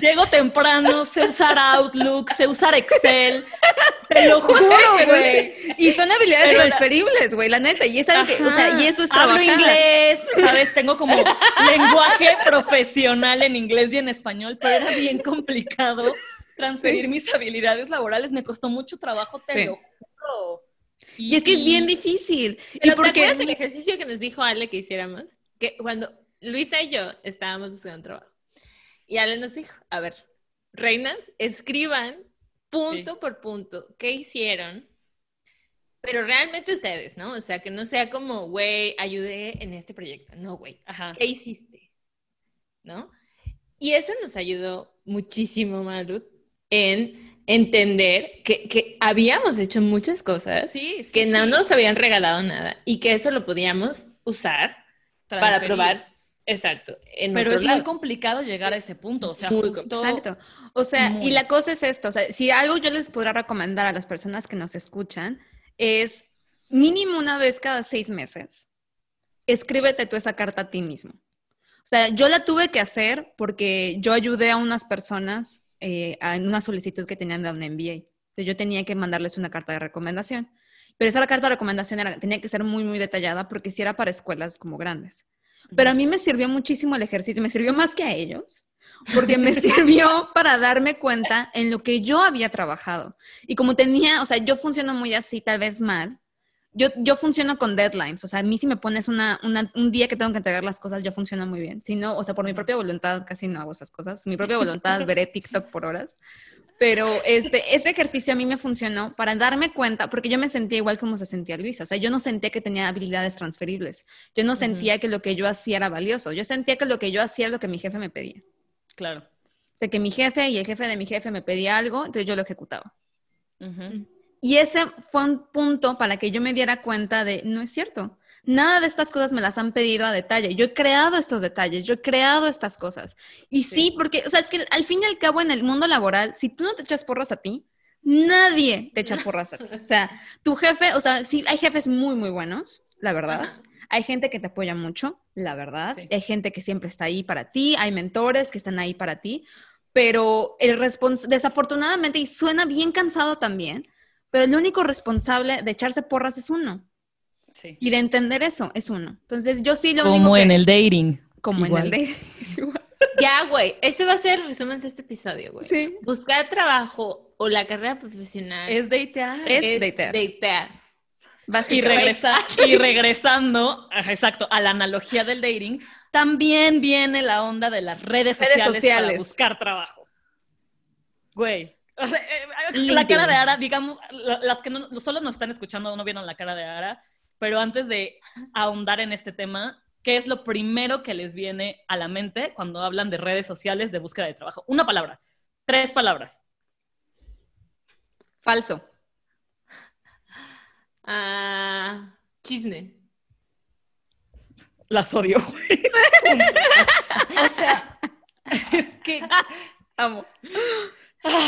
Llego temprano, sé usar Outlook, sé usar Excel, te lo juro, güey. Y son habilidades Pero transferibles, güey, la neta. Y es algo que, o sea, y eso es Hablo trabajar. inglés, ¿sabes? Tengo como lenguaje profesional en inglés y en español, pero era bien complicado transferir mis habilidades laborales. Me costó mucho trabajo, te Sí. lo juro. Y, es que es bien difícil. Pero y ¿te acuerdas el ejercicio que nos dijo Ale que hiciéramos? Que cuando Luisa y yo estábamos buscando trabajo. Y Ale nos dijo, a ver, reinas, escriban punto por punto qué hicieron, pero realmente ustedes, ¿no? O sea, que no sea como, güey, ayudé en este proyecto. No, güey. ¿qué hiciste? ¿No? Y eso nos ayudó muchísimo, Maru, en entender que, que habíamos hecho muchas cosas Sí, sí, que no sí. nos habían regalado nada y que eso lo podíamos usar para probar, exacto, en Pero otro es lado. muy complicado llegar a ese punto. O sea, Muy justo. Exacto. O sea, Muy. y la cosa es esto, o sea, si algo yo les podría recomendar a las personas que nos escuchan es mínimo una vez cada seis meses, escríbete tú esa carta a ti mismo. O sea, yo la tuve que hacer porque yo ayudé a unas personas eh, en una solicitud que tenían de un MBA. Entonces yo tenía que mandarles una carta de recomendación. Pero esa carta de recomendación era, tenía que ser muy, muy detallada porque si era para escuelas como grandes. Pero a mí me sirvió muchísimo el ejercicio, me sirvió más que a ellos, porque me sirvió para darme cuenta en lo que yo había trabajado. Y como tenía, o sea, yo funciono muy así, tal vez mal. Yo, yo funciono con deadlines, o sea, a mí si me pones una, una- un día que tengo que entregar las cosas, yo funciono muy bien. Si no, o sea, por mi propia voluntad casi no hago esas cosas. Mi propia voluntad veré TikTok por horas. Pero este, ese ejercicio a mí me funcionó para darme cuenta, porque yo me sentía igual como se sentía Luisa. O sea, yo no sentía que tenía habilidades transferibles. Yo no sentía que lo que yo hacía era valioso. Yo sentía que lo que yo hacía era lo que mi jefe me pedía. Claro. O sea, que mi jefe y el jefe de mi jefe me pedía algo, entonces yo lo ejecutaba. Ujú. Y ese fue un punto para que yo me diera cuenta de, no es cierto. Nada de estas cosas me las han pedido a detalle. Yo he creado estos detalles, yo he creado estas cosas. Y sí, Sí. porque, o sea, es que al fin y al cabo en el mundo laboral, si tú no te echas porras a ti, nadie te echa porras a ti. O sea, tu jefe, o sea, sí, hay jefes muy, muy buenos, la verdad. Ajá. Hay gente que te apoya mucho, la verdad. Sí. Hay gente que siempre está ahí para ti. Hay mentores que están ahí para ti. Pero el respons desafortunadamente, y suena bien cansado también, pero el único responsable de echarse porras es uno. Sí. Y de entender eso es uno. Entonces, yo sí lo Como único que- en el dating. Como igual. en el de... es igual. Ya, güey, ese va a ser el resumen de este episodio, güey. Sí. Buscar trabajo o la carrera profesional Es datear. Es datear. datear. Y, regresa, y regresando, exacto, a la analogía del dating, también viene la onda de las redes Redes sociales, sociales. para buscar trabajo. Güey. O sea, eh, la cara de Ara, digamos, la- las que no, solo nos están escuchando no vieron la cara de Ara, pero antes de ahondar en este tema, ¿qué es lo primero que les viene a la mente cuando hablan de redes sociales de búsqueda de trabajo? Una palabra, tres palabras. Falso. Ah, chisme. Las odio, o sea, es que Amo.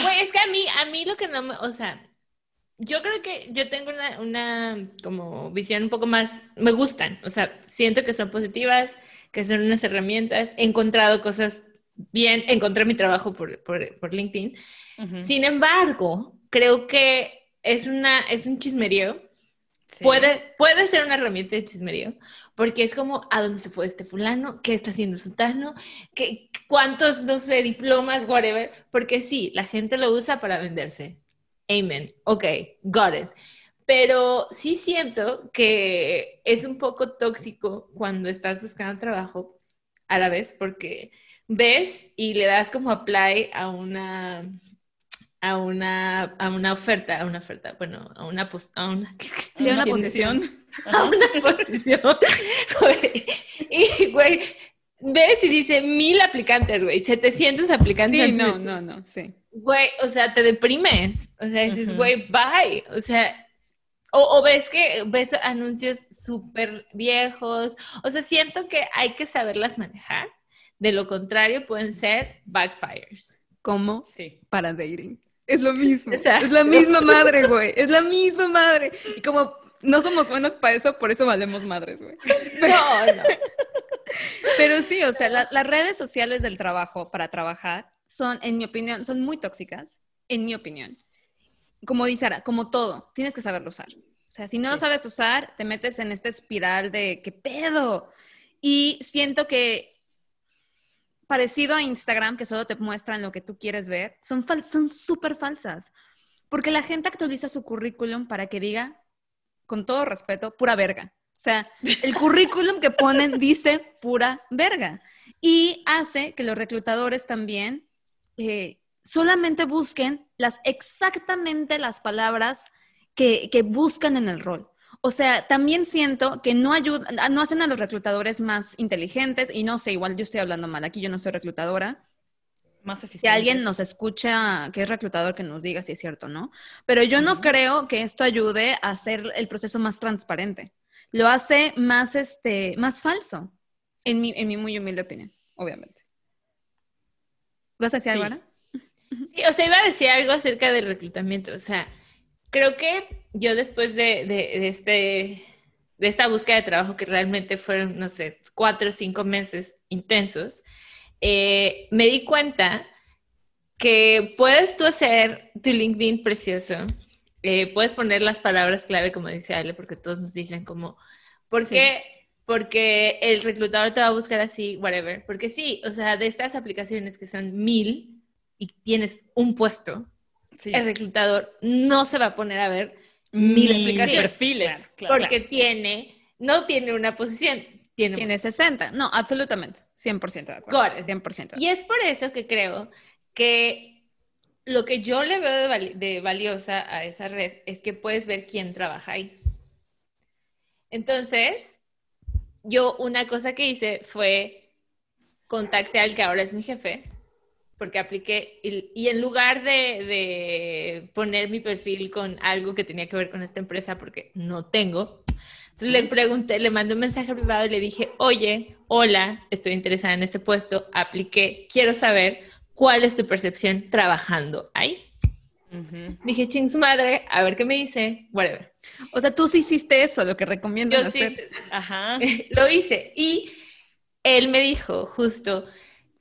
Güey, es que a mí, a mí lo que no me, o sea, yo creo que yo tengo una, una como visión un poco más, me gustan, o sea, siento que son positivas, que son unas herramientas, he encontrado cosas bien, encontré mi trabajo por, por, por LinkedIn, Ujú. sin embargo, creo que es una, es un chismerío, Puede, puede ser una herramienta de chismerío, porque es como a dónde se fue este fulano, qué está haciendo sutano, ¿Qué, cuántos, no sé, diplomas, whatever, porque sí, la gente lo usa para venderse. Amen. Ok, got it. Pero sí siento que es un poco tóxico cuando estás buscando trabajo a la vez, porque ves y le das como apply a una a una a una oferta, a una oferta, bueno, a una pos- a una Sí, una posición. a una posición. Y, güey, ves y dice mil aplicantes, güey, 700 aplicantes. Sí, no, de- no, no, sí. Güey, o sea, te deprimes. O sea, dices, güey, bye. O sea, o, o ves que ves anuncios súper viejos. O sea, siento que hay que saberlas manejar. De lo contrario, pueden ser backfires. Como Sí. para dating. Es lo mismo. Exacto. Es la misma madre, güey. Es la misma madre. Y como no somos buenos para eso, por eso valemos madres, güey. No, no. Pero sí, o sea, la- las redes sociales del trabajo para trabajar son, en mi opinión, son muy tóxicas, en mi opinión. Como dice Ara, como todo, tienes que saberlo usar. O sea, si no lo Sí. sabes usar, te metes en esta espiral de ¿qué pedo? Y siento que parecido a Instagram, que solo te muestran lo que tú quieres ver, son fal- son súper falsas. Porque la gente actualiza su currículum para que diga con todo respeto, pura verga. O sea, el currículum que ponen dice pura verga. Y hace que los reclutadores también eh, solamente busquen las exactamente las palabras que, que buscan en el rol. O sea, también siento que no ayudan, no hacen a los reclutadores más inteligentes y no sé, igual yo estoy hablando mal aquí, yo no soy reclutadora. Más eficiente. Si alguien nos escucha que es reclutador, que nos diga si es cierto o no. Pero yo no creo que esto ayude a hacer el proceso más transparente. Lo hace más, este, más falso, en mi, en mi muy humilde opinión, obviamente. ¿Vas a decir algo, Sí. Ana? Sí, o sea, iba a decir algo acerca del reclutamiento. O sea, creo que yo después de, de- de este, de esta búsqueda de trabajo que realmente fueron, no sé, cuatro o cinco meses intensos, eh, me di cuenta que puedes tú hacer tu LinkedIn precioso, eh, puedes poner las palabras clave, como dice Ale, porque todos nos dicen como, ¿por qué? Porque el reclutador te va a buscar así, whatever. Porque sí, o sea, de estas aplicaciones que son mil y tienes un puesto, Sí. el reclutador no se va a poner a ver mil explicaciones. perfiles. claro. porque tiene, no tiene una posición, tiene, Tiene 60. No, absolutamente. 100% de acuerdo. Got it. 100%. Y es por eso que creo que lo que yo le veo de, vali- de valiosa a esa red es que puedes ver quién trabaja ahí. Entonces, yo una cosa que hice fue contacté al que ahora es mi jefe, porque apliqué, y, y en lugar de, de poner mi perfil con algo que tenía que ver con esta empresa, porque no tengo, entonces le pregunté, le mandé un mensaje privado y le dije, oye, hola, estoy interesada en este puesto, apliqué, quiero saber cuál es tu percepción trabajando ahí. Dije, ching su madre, a ver qué me dice, whatever. O sea, tú sí hiciste eso, lo que recomiendan Yo sí, hacer. Ajá. lo hice. Y él me dijo justo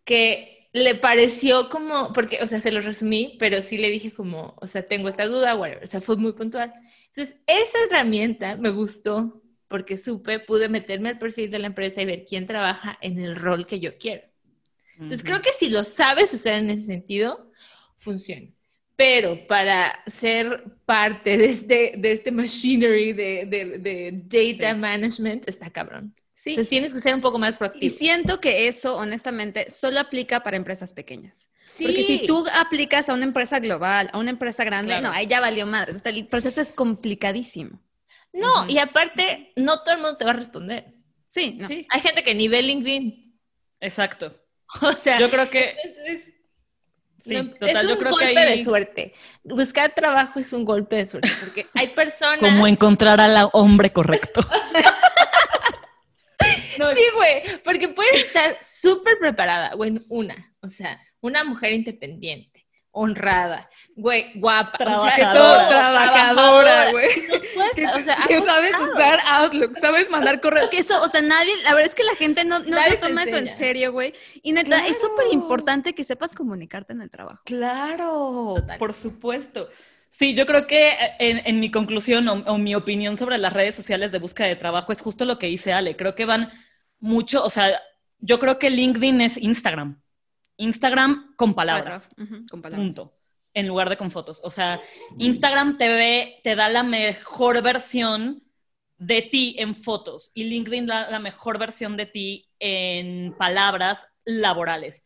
que le pareció como, porque, o sea, se lo resumí, pero sí le dije como, o sea, tengo esta duda, whatever. O sea, fue muy puntual. Entonces, esa herramienta me gustó porque supe, pude meterme al perfil de la empresa y ver quién trabaja en el rol que yo quiero. Entonces, creo que si lo sabes usar en ese sentido, funciona. Pero para ser parte de este, de este machinery de, de- de data Sí. management, está cabrón. Sí. Entonces tienes que ser un poco más Y proactivo. siento que eso, honestamente, solo aplica para empresas pequeñas. Sí. Porque si tú aplicas a una empresa global, a una empresa grande, Claro. no, ahí ya valió sea, el proceso es complicadísimo. No, Ujú. y aparte, no todo el mundo te va a responder. Sí, no. Sí, Hay gente que ni ve LinkedIn. exacto. O sea, Yo creo que entonces, sí, no- total, es un yo creo golpe que ahí de suerte. Buscar trabajo es un golpe de suerte, porque hay personas... como encontrar al hombre correcto. No, Sí, güey, porque puedes estar súper preparada, güey, una, o sea, una mujer independiente, honrada, güey, guapa, o sea, Trabajadora. todo, Trabajadora, güey. O sea, que sabes usar Outlook, sabes mandar correos. Que eso, o sea, nadie, la verdad es que la gente no, no lo toma eso en serio, güey. Y neta, es súper importante que sepas comunicarte en el trabajo. Claro, Total. por supuesto. Sí, yo creo que eh, en, en mi conclusión o, o mi opinión sobre las redes sociales de búsqueda de trabajo es justo lo que dice Ale. Creo que van mucho, o sea, yo creo que LinkedIn es Instagram. Instagram con palabras. Con palabras. Punto. En lugar de con fotos. O sea, Instagram te ve, te da la mejor versión de ti en fotos y LinkedIn da la mejor versión de ti en palabras laborales.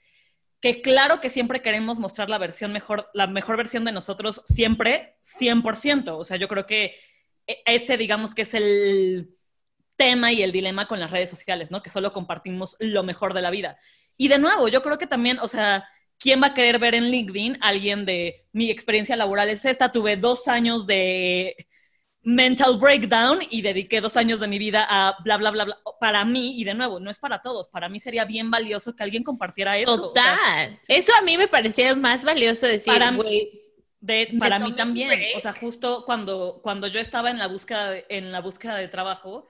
Que claro que siempre queremos mostrar la versión mejor, la mejor versión de nosotros siempre, 100%. O sea, yo creo que e- ese, digamos que es el tema y el dilema con las redes sociales, ¿no? Que solo compartimos lo mejor de la vida. Y de nuevo, yo creo que también, o sea, ¿quién va a querer ver en LinkedIn alguien de mi experiencia laboral es esta? Tuve dos años de mental breakdown y dediqué dos años de mi vida a bla, bla, bla, bla. Para mí, y de nuevo, no es para todos, para mí sería bien valioso que alguien compartiera eso. o sea, Total. Eso a mí me parecía más valioso decir, Para- güey, de, Me para mí también. break. O sea, justo cuando, cuando yo estaba en la búsqueda de, en la búsqueda de trabajo,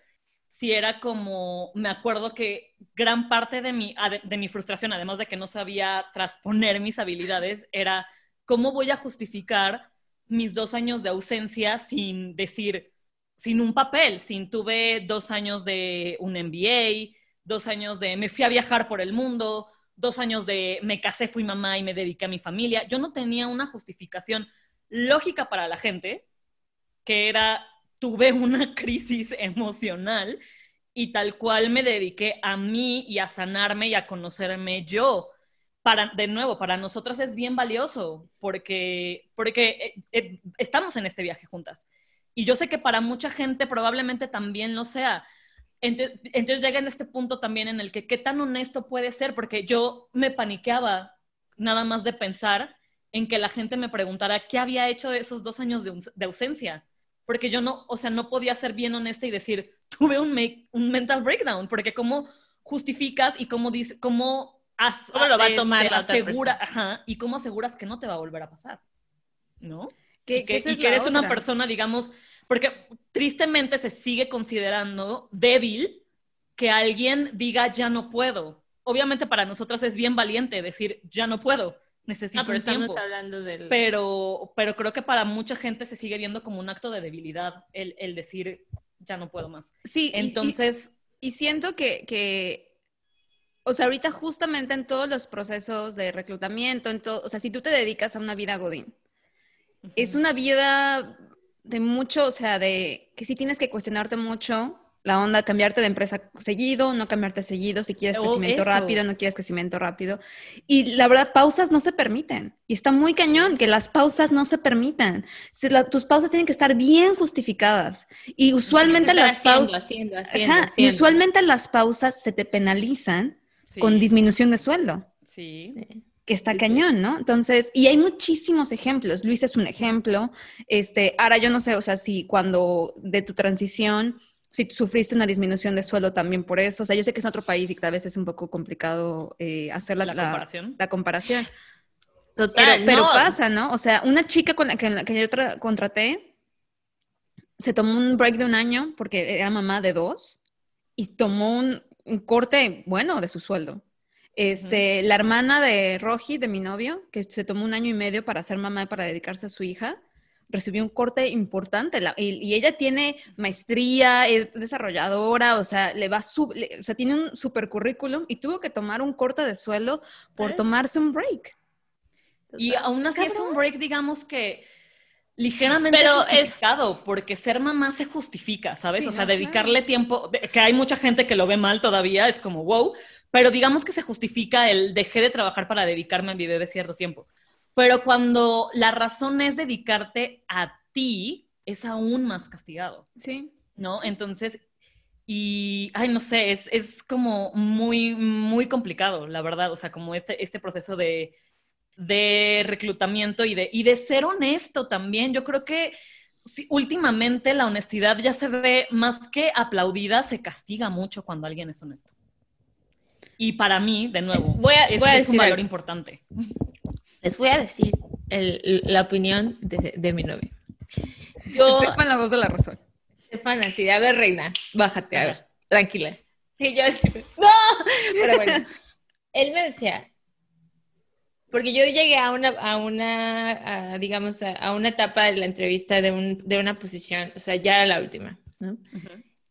sí era como, me acuerdo que gran parte de mi, de mi frustración, además de que no sabía transponer mis habilidades, era cómo voy a justificar mis dos años de ausencia sin decir, sin un papel, sin tuve dos años de un MBA, dos años de me fui a viajar por el mundo, dos años de me casé, fui mamá y me dediqué a mi familia. Yo no tenía una justificación lógica para la gente, que era tuve una crisis emocional y tal cual me dediqué a mí y a sanarme y a conocerme yo. Para, de nuevo, para nosotras es bien valioso porque, porque eh, eh, estamos en este viaje juntas. Y yo sé que para mucha gente probablemente también lo sea. Entonces, entonces llega en este punto también en el que qué tan honesto puede ser, porque yo me paniqueaba nada más de pensar en que la gente me preguntara qué había hecho esos dos años de, ausencia porque yo no, o sea, no podía ser bien honesta y decir, tuve un, mental breakdown, porque cómo justificas y cómo, cómo, ¿Cómo lo va a tomar este, la asegura, ajá, y cómo aseguras que no te va a volver a pasar, ¿no? Que, y que, y es que eres una otra. persona, digamos, porque tristemente se sigue considerando débil que alguien diga ya no puedo. Obviamente para nosotras es bien valiente decir ya no puedo, necesito Ah, pero un estamos tiempo hablando del... pero, pero creo que para mucha gente se sigue viendo como un acto de debilidad el, el decir ya no puedo más. Sí, y- y- Entonces, Y siento que, que, o sea, ahorita justamente en todos los procesos de reclutamiento, en todo, o sea, si tú te dedicas a una vida Godín, es una vida de mucho, o sea, de que sí tienes que cuestionarte mucho la onda, cambiarte de empresa seguido, no cambiarte seguido, si quieres Oh, crecimiento eso. rápido, no quieres crecimiento rápido. Y la verdad, pausas no se permiten. Y está muy cañón que las pausas no se permitan. Si la- tus pausas tienen que estar bien justificadas. Y usualmente las haciendo, pausas... Haciendo, haciendo, Ajá, y usualmente las pausas se te penalizan sí, con disminución de sueldo, sí. que está Sí, cañón, ¿no? Entonces, y hay muchísimos ejemplos. Luis es un ejemplo. Este, ahora yo no sé, o sea, si cuando de tu transición, si tú sufriste una disminución de sueldo también por eso. O sea, yo sé que es otro país y que a veces es un poco complicado eh, hacer la, La la- comparación. la comparación. Total, Pero, pero no. pasa, ¿no? O sea, una chica con la que, la que yo tra- contraté se tomó un break de un año porque era mamá de dos y tomó un, un corte bueno de su sueldo. Este, La hermana de Roji, de mi novio, que se tomó un año y medio para ser mamá y para dedicarse a su hija, recibió un corte importante la- y, y ella tiene maestría, es desarrolladora, o sea, le va su- le- o sea, tiene un super currículum y tuvo que tomar un corte de sueldo por ¿Eh? tomarse un break. Y aún así es un break, digamos que ligeramente Pero es- justificado, porque ser mamá se justifica, ¿sabes? Sí, o sea, no, dedicarle tiempo, que hay mucha gente que lo ve mal todavía, es como wow, pero digamos que se justifica el dejé de trabajar para dedicarme a mi bebé cierto tiempo. Pero cuando la razón es dedicarte a ti, es aún más castigado. Sí. ¿no? Entonces, y, ay, no sé, es, es como muy, muy complicado, la verdad, o sea, como este, este proceso de, de reclutamiento y de, y de ser honesto también. Yo creo que sí, últimamente la honestidad ya se ve más que aplaudida, se castiga mucho cuando alguien es honesto. Y para mí, de nuevo, Voy a- es, voy a es un valor algo. importante. Les voy a decir el- la opinión de, de mi novio. Yo, Estefan, la voz de la razón. Estefan, así de, a ver, reina, bájate, a ver, tranquila. Y yo así, no, pero bueno, él me decía, porque yo llegué a una, a una, a, digamos, a, a una etapa de la entrevista de, un, de una posición, o sea, ya era la última, ¿no?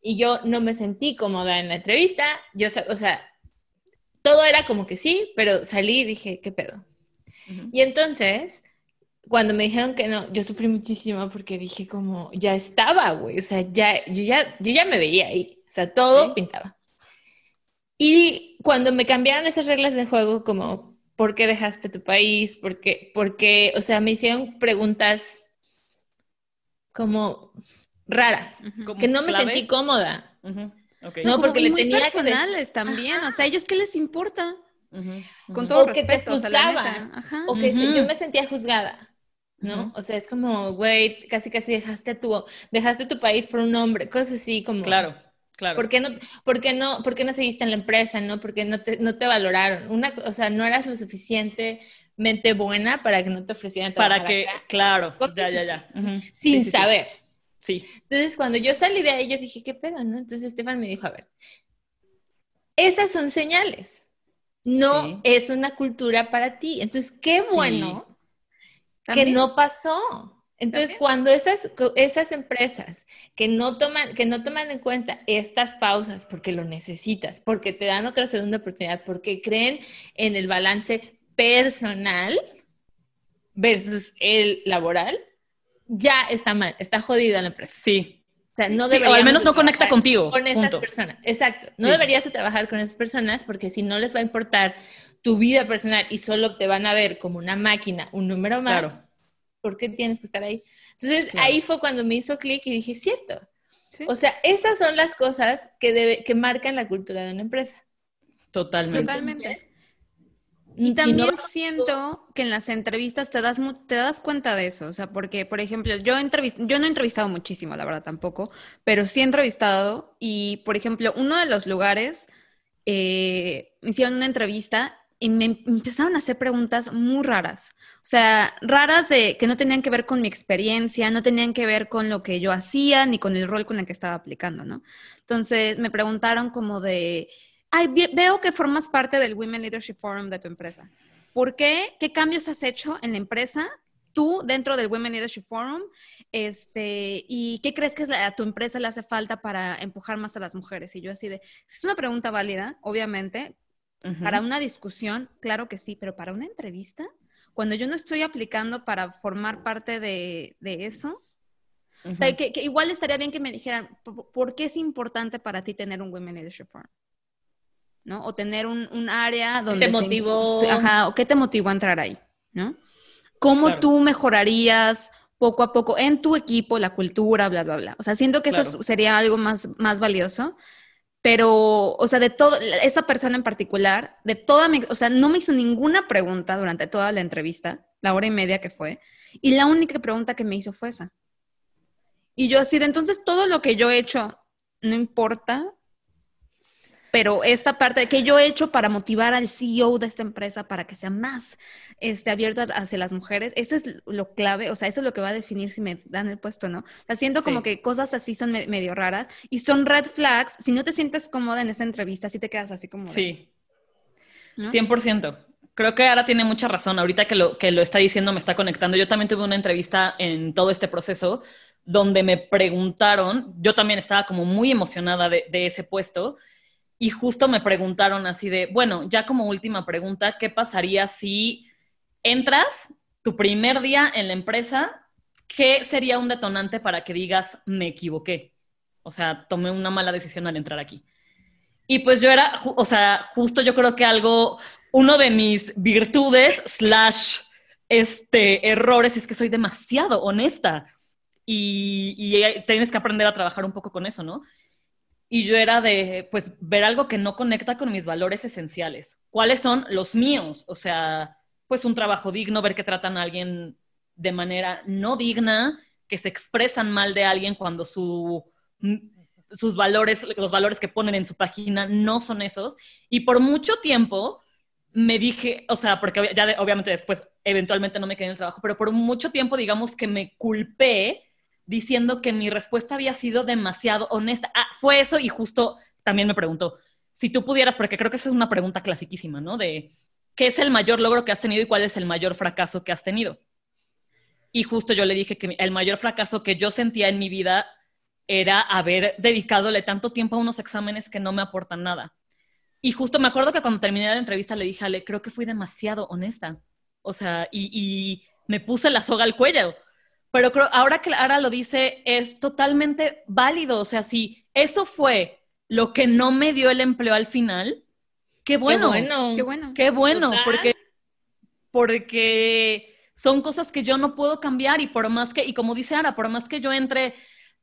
Y yo no me sentí cómoda en la entrevista, yo, o sea, todo era como que sí, pero salí y dije, ¿qué pedo? Ujú. Y entonces, cuando me dijeron que no, yo sufrí muchísimo porque dije como, ya estaba, güey, o sea, ya, yo ya, yo ya me veía ahí, o sea, todo Sí. pintaba. Y cuando me cambiaron esas reglas de juego, como, ¿por qué dejaste tu país? ¿Por qué? Porque, o sea, me hicieron preguntas como raras, Como que no me clave. sentí cómoda. Ujú, ok. No, porque le muy tenía que decir- personales también, o sea, ¿ellos qué les importa? Con todo O que te respeto, o sea, juzgaban. O que Ujú. yo me sentía juzgada, ¿no? O sea, es como, güey, casi casi dejaste tu, dejaste tu país por un hombre, cosas así como. Claro, claro. ¿Por qué no, por qué no, por qué no seguiste en la empresa, no? Porque no te, no te valoraron. Una, o sea, no eras lo suficientemente buena para que no te ofrecieran Para trabajar que, acá, claro, Cosas ya, ya, ya. Sin Sí, sí, sí. saber. Sí. Entonces, cuando yo salí de ahí, yo dije, ¿qué pedo, no? Entonces, Estefan me dijo, a ver, esas son señales. No es una cultura para ti. Entonces, qué bueno que no pasó. Entonces, También. cuando esas, esas empresas que no, toman, que no toman en cuenta estas pausas porque lo necesitas, porque te dan otra segunda oportunidad, porque creen en el balance personal versus el laboral, ya está mal, está jodida la empresa. Sí, sea, no Sí, o al menos no conecta contigo. Con esas punto. personas, exacto. No Sí. deberías de trabajar con esas personas porque si no les va a importar tu vida personal y solo te van a ver como una máquina, un número más, Claro. ¿Por qué tienes que estar ahí? Entonces Claro. ahí fue cuando me hizo clic y dije, cierto. Sí. O sea, esas son las cosas que, debe, que marcan la cultura de una empresa. Totalmente. Totalmente. Y también no- siento que en las entrevistas te das, mu- te das cuenta de eso, o sea, porque, por ejemplo, yo, yo no he entrevistado muchísimo, la verdad tampoco, pero sí he entrevistado y, por ejemplo, uno de los lugares eh, me hicieron una entrevista y me em- empezaron a hacer preguntas muy raras, o sea, raras de que no tenían que ver con mi experiencia, no tenían que ver con lo que yo hacía ni con el rol con el que estaba aplicando, ¿no? Entonces me preguntaron como de, ay, ve- veo que formas parte del Women Leadership Forum de tu empresa. ¿Por qué? ¿Qué cambios has hecho en la empresa? Tú dentro del Women Leadership Forum, este, ¿y qué crees que a tu empresa le hace falta para empujar más a las mujeres? Y yo así de, es una pregunta válida, obviamente, Para una discusión, claro que sí, pero para una entrevista, cuando yo no estoy aplicando para formar parte de, de eso, o sea, que, que igual estaría bien que me dijeran, ¿por, qué es importante para ti tener un Women Leadership Forum? ¿No? O tener un, un área donde... te motivó? se- Ajá, o qué te motivó a entrar ahí, ¿no? ¿Cómo Claro. tú mejorarías poco a poco en tu equipo la cultura, bla, bla, bla? O sea, siento que eso Claro. sería algo más, más valioso. Pero, o sea, de todo, esa persona en particular, de toda mi, o sea, no me hizo ninguna pregunta durante toda la entrevista, la hora y media que fue, y la única pregunta que me hizo fue esa. Y yo así de, entonces todo lo que yo he hecho no importa, pero esta parte que yo he hecho para motivar al CEO de esta empresa para que sea más este, abierto hacia las mujeres, eso es lo clave, o sea, eso es lo que va a definir si me dan el puesto, ¿no? O siento como Sí. que cosas así son me- medio raras y son red flags. Si no te sientes cómoda en esta entrevista, sí te quedas así como... Sí, ¿no? 100%. Creo que Ara tiene mucha razón. Ahorita que lo, que lo está diciendo, me está conectando. Yo también tuve una entrevista en todo este proceso donde me preguntaron, yo también estaba como muy emocionada de, de ese puesto y justo me preguntaron así de, bueno, ya como última pregunta, ¿qué pasaría si entras tu primer día en la empresa? ¿Qué sería un detonante para que digas, me equivoqué? O sea, tomé una mala decisión al entrar aquí. Y pues yo era, o sea, justo yo creo que algo, uno de mis virtudes slash este, errores es que soy demasiado honesta y, y tienes que aprender a trabajar un poco con eso, ¿no? Y yo era de, pues, ver algo que no conecta con mis valores esenciales. ¿Cuáles son los míos? O sea, pues un trabajo digno, ver que tratan a alguien de manera no digna, que se expresan mal de alguien cuando su, sus valores, los valores que ponen en su página no son esos. Y por mucho tiempo me dije, o sea, porque ya de- obviamente después eventualmente no me quedé en el trabajo, pero por mucho tiempo digamos que me culpé diciendo que mi respuesta había sido demasiado honesta. Ah, fue eso y justo también me preguntó, si tú pudieras, porque creo que esa es una pregunta clasiquísima, ¿no? De qué es el mayor logro que has tenido y cuál es el mayor fracaso que has tenido. Y justo yo le dije que el mayor fracaso que yo sentía en mi vida era haber dedicadole tanto tiempo a unos exámenes que no me aportan nada. Y justo me acuerdo que cuando terminé la entrevista le dije, Ale, creo que fui demasiado honesta. O sea, y, y me puse la soga al cuello. Pero creo, ahora que Ara lo dice, es totalmente válido. O sea, si eso fue lo que no me dio el empleo al final, qué bueno. Qué bueno. Qué bueno. Qué bueno, porque, porque son cosas que yo no puedo cambiar y por más que, y como dice Ara, por más que yo entre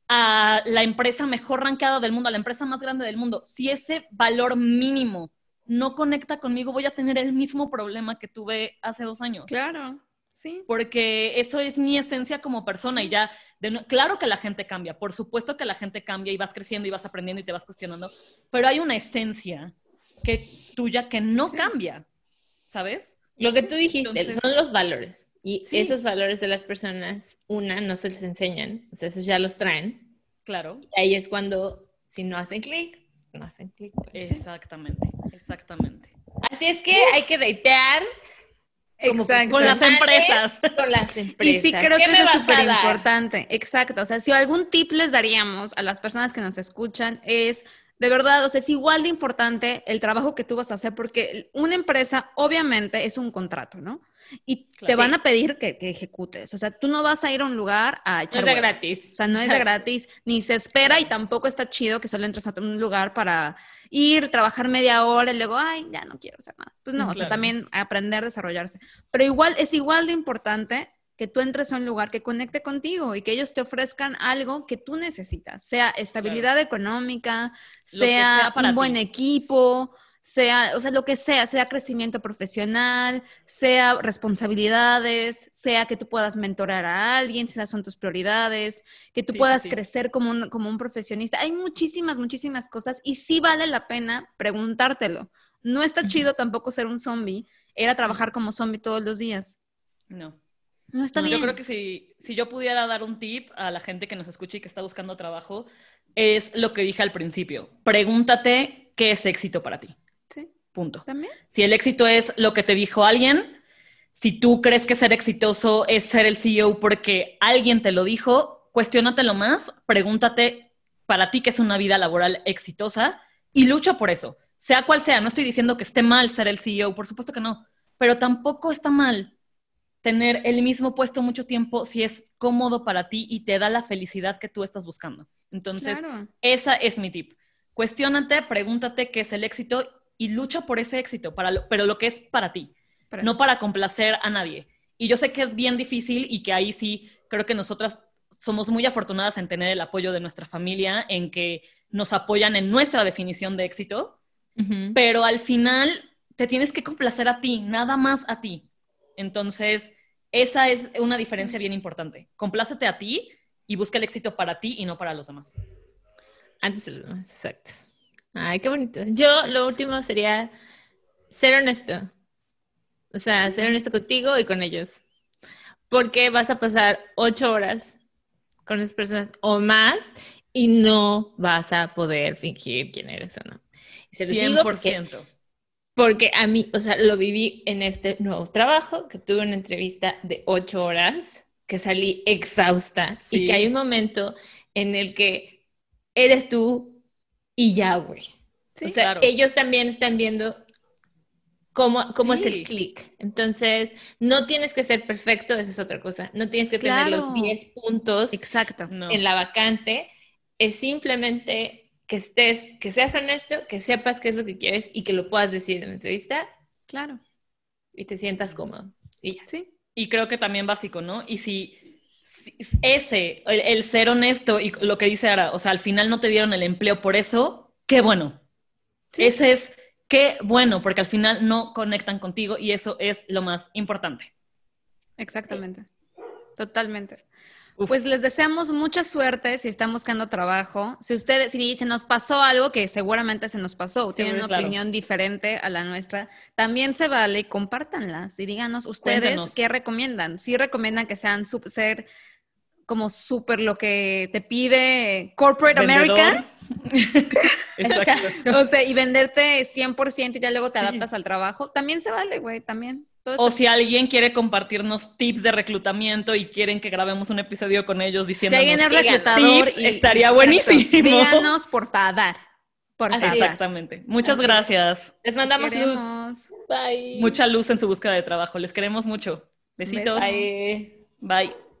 a la empresa mejor rankeada del mundo, a la empresa más grande del mundo, si ese valor mínimo no conecta conmigo, voy a tener el mismo problema que tuve hace dos años. Claro, sí. Porque eso es mi esencia como persona y ya, de claro que la gente cambia, por supuesto que la gente cambia y vas creciendo y vas aprendiendo y te vas cuestionando, pero hay una esencia que tuya que no Sí. cambia, ¿sabes? Lo que tú dijiste, Entonces- son los valores. Y Sí. esos valores de las personas, una, no se les enseñan, o sea, esos ya los traen. Claro. Y ahí es cuando, si no hacen clic, no hacen clic. pues. Exactamente, exactamente. Así es que hay que datear como Exacto. Con las empresas. Con las empresas. Y sí creo ¿Qué que eso es súper importante. Exacto. O sea, si algún tip les daríamos a las personas que nos escuchan es, de verdad, o sea, es igual de importante el trabajo que tú vas a hacer porque una empresa obviamente es un contrato, ¿no? Y te Claro. van a pedir que, que ejecutes. O sea, tú no vas a ir a un lugar a No echar es de gratis. O sea, no es de gratis, ni se espera y tampoco está chido que solo entres a un lugar para ir, trabajar media hora y luego, ay, ya no quiero hacer nada. Pues no, o sea, Claro. también aprender a desarrollarse. Pero igual, es igual de importante que tú entres a un lugar que conecte contigo y que ellos te ofrezcan algo que tú necesitas, sea estabilidad económica, Lo que sea, sea para un buen ti. equipo, sea, o sea, lo que sea, sea crecimiento profesional, sea responsabilidades, sea que tú puedas mentorar a alguien, si esas son tus prioridades, que tú Sí, puedas sí. crecer como un, como un profesionista. Hay muchísimas, muchísimas cosas y sí vale la pena preguntártelo. No está chido tampoco ser un zombie, era trabajar como zombie todos los días. No. No está No, bien. Yo creo que si, si yo pudiera dar un tip a la gente que nos escucha y que está buscando trabajo, es lo que dije al principio. Pregúntate qué es éxito para ti. Punto. también. Si el éxito es lo que te dijo alguien, si tú crees que ser exitoso es ser el CEO porque alguien te lo dijo, cuestiónatelo más, pregúntate para ti qué es una vida laboral exitosa y lucha por eso. Sea cual sea, no estoy diciendo que esté mal ser el CEO, por supuesto que no, pero tampoco está mal tener el mismo puesto mucho tiempo si es cómodo para ti y te da la felicidad que tú estás buscando. Entonces, Claro. esa es mi tip. Cuestiónate, pregúntate qué es el éxito y lucha por ese éxito, para lo- pero lo que es para ti, Para- no para complacer a nadie. Y yo sé que es bien difícil y que ahí sí creo que nosotras somos muy afortunadas en tener el apoyo de nuestra familia, en que nos apoyan en nuestra definición de éxito, pero al final te tienes que complacer a ti, nada más a ti. Entonces, esa es una diferencia bien importante. Complácete a ti y busca el éxito para ti y no para los demás. Antes de los demás, exacto. Ay, qué bonito. Yo lo último sería ser honesto. O sea, ser honesto contigo y con ellos. Porque vas a pasar ocho horas con esas personas o más y no vas a poder fingir quién eres o no. Y se los digo porque 100%. porque a mí, o sea, lo viví en este nuevo trabajo, que tuve una entrevista de ocho horas, que salí exhausta Sí. y que hay un momento en el que eres tú y ya, güey. Sí, o sea, claro. ellos también están viendo cómo, cómo es el clic. Entonces, no tienes que ser perfecto, esa es otra cosa. No tienes que tener los 10 puntos Exacto. No. en la vacante. Es simplemente que estés, que seas honesto, que sepas qué es lo que quieres y que lo puedas decir en la entrevista Claro. y te sientas cómodo. Y ya. Sí. Y creo que también básico, ¿no? Y si ese, el, el ser honesto y lo que dice Ara, o sea, al final no te dieron el empleo por eso, qué bueno. Sí. Ese es, qué bueno, porque al final no conectan contigo y eso es lo más importante. Exactamente. Totalmente. Uf. Pues les deseamos mucha suerte si están buscando trabajo. Si ustedes, si se nos pasó algo, que seguramente se nos pasó, tienen una claro. opinión diferente a la nuestra, también se vale, compártanlas y díganos ustedes Cuéntanos. qué recomiendan. Si recomiendan que sean sup- ser como súper lo que te pide Corporate Vendedor. America, Exacto. o sea, y venderte 100% y ya luego te Sí. adaptas al trabajo, también se vale, güey, también. Todo O si alguien quiere compartirnos tips de reclutamiento y quieren que grabemos un episodio con ellos Si diciendo alguien es díganos. reclutador Tips, y estaría exacto. buenísimo. Díganos, por favor. Por favor. Exactamente. Muchas Así gracias. Les mandamos luz. Bye. Mucha luz en su búsqueda de trabajo. Les queremos mucho. Besitos. Bye. Bye.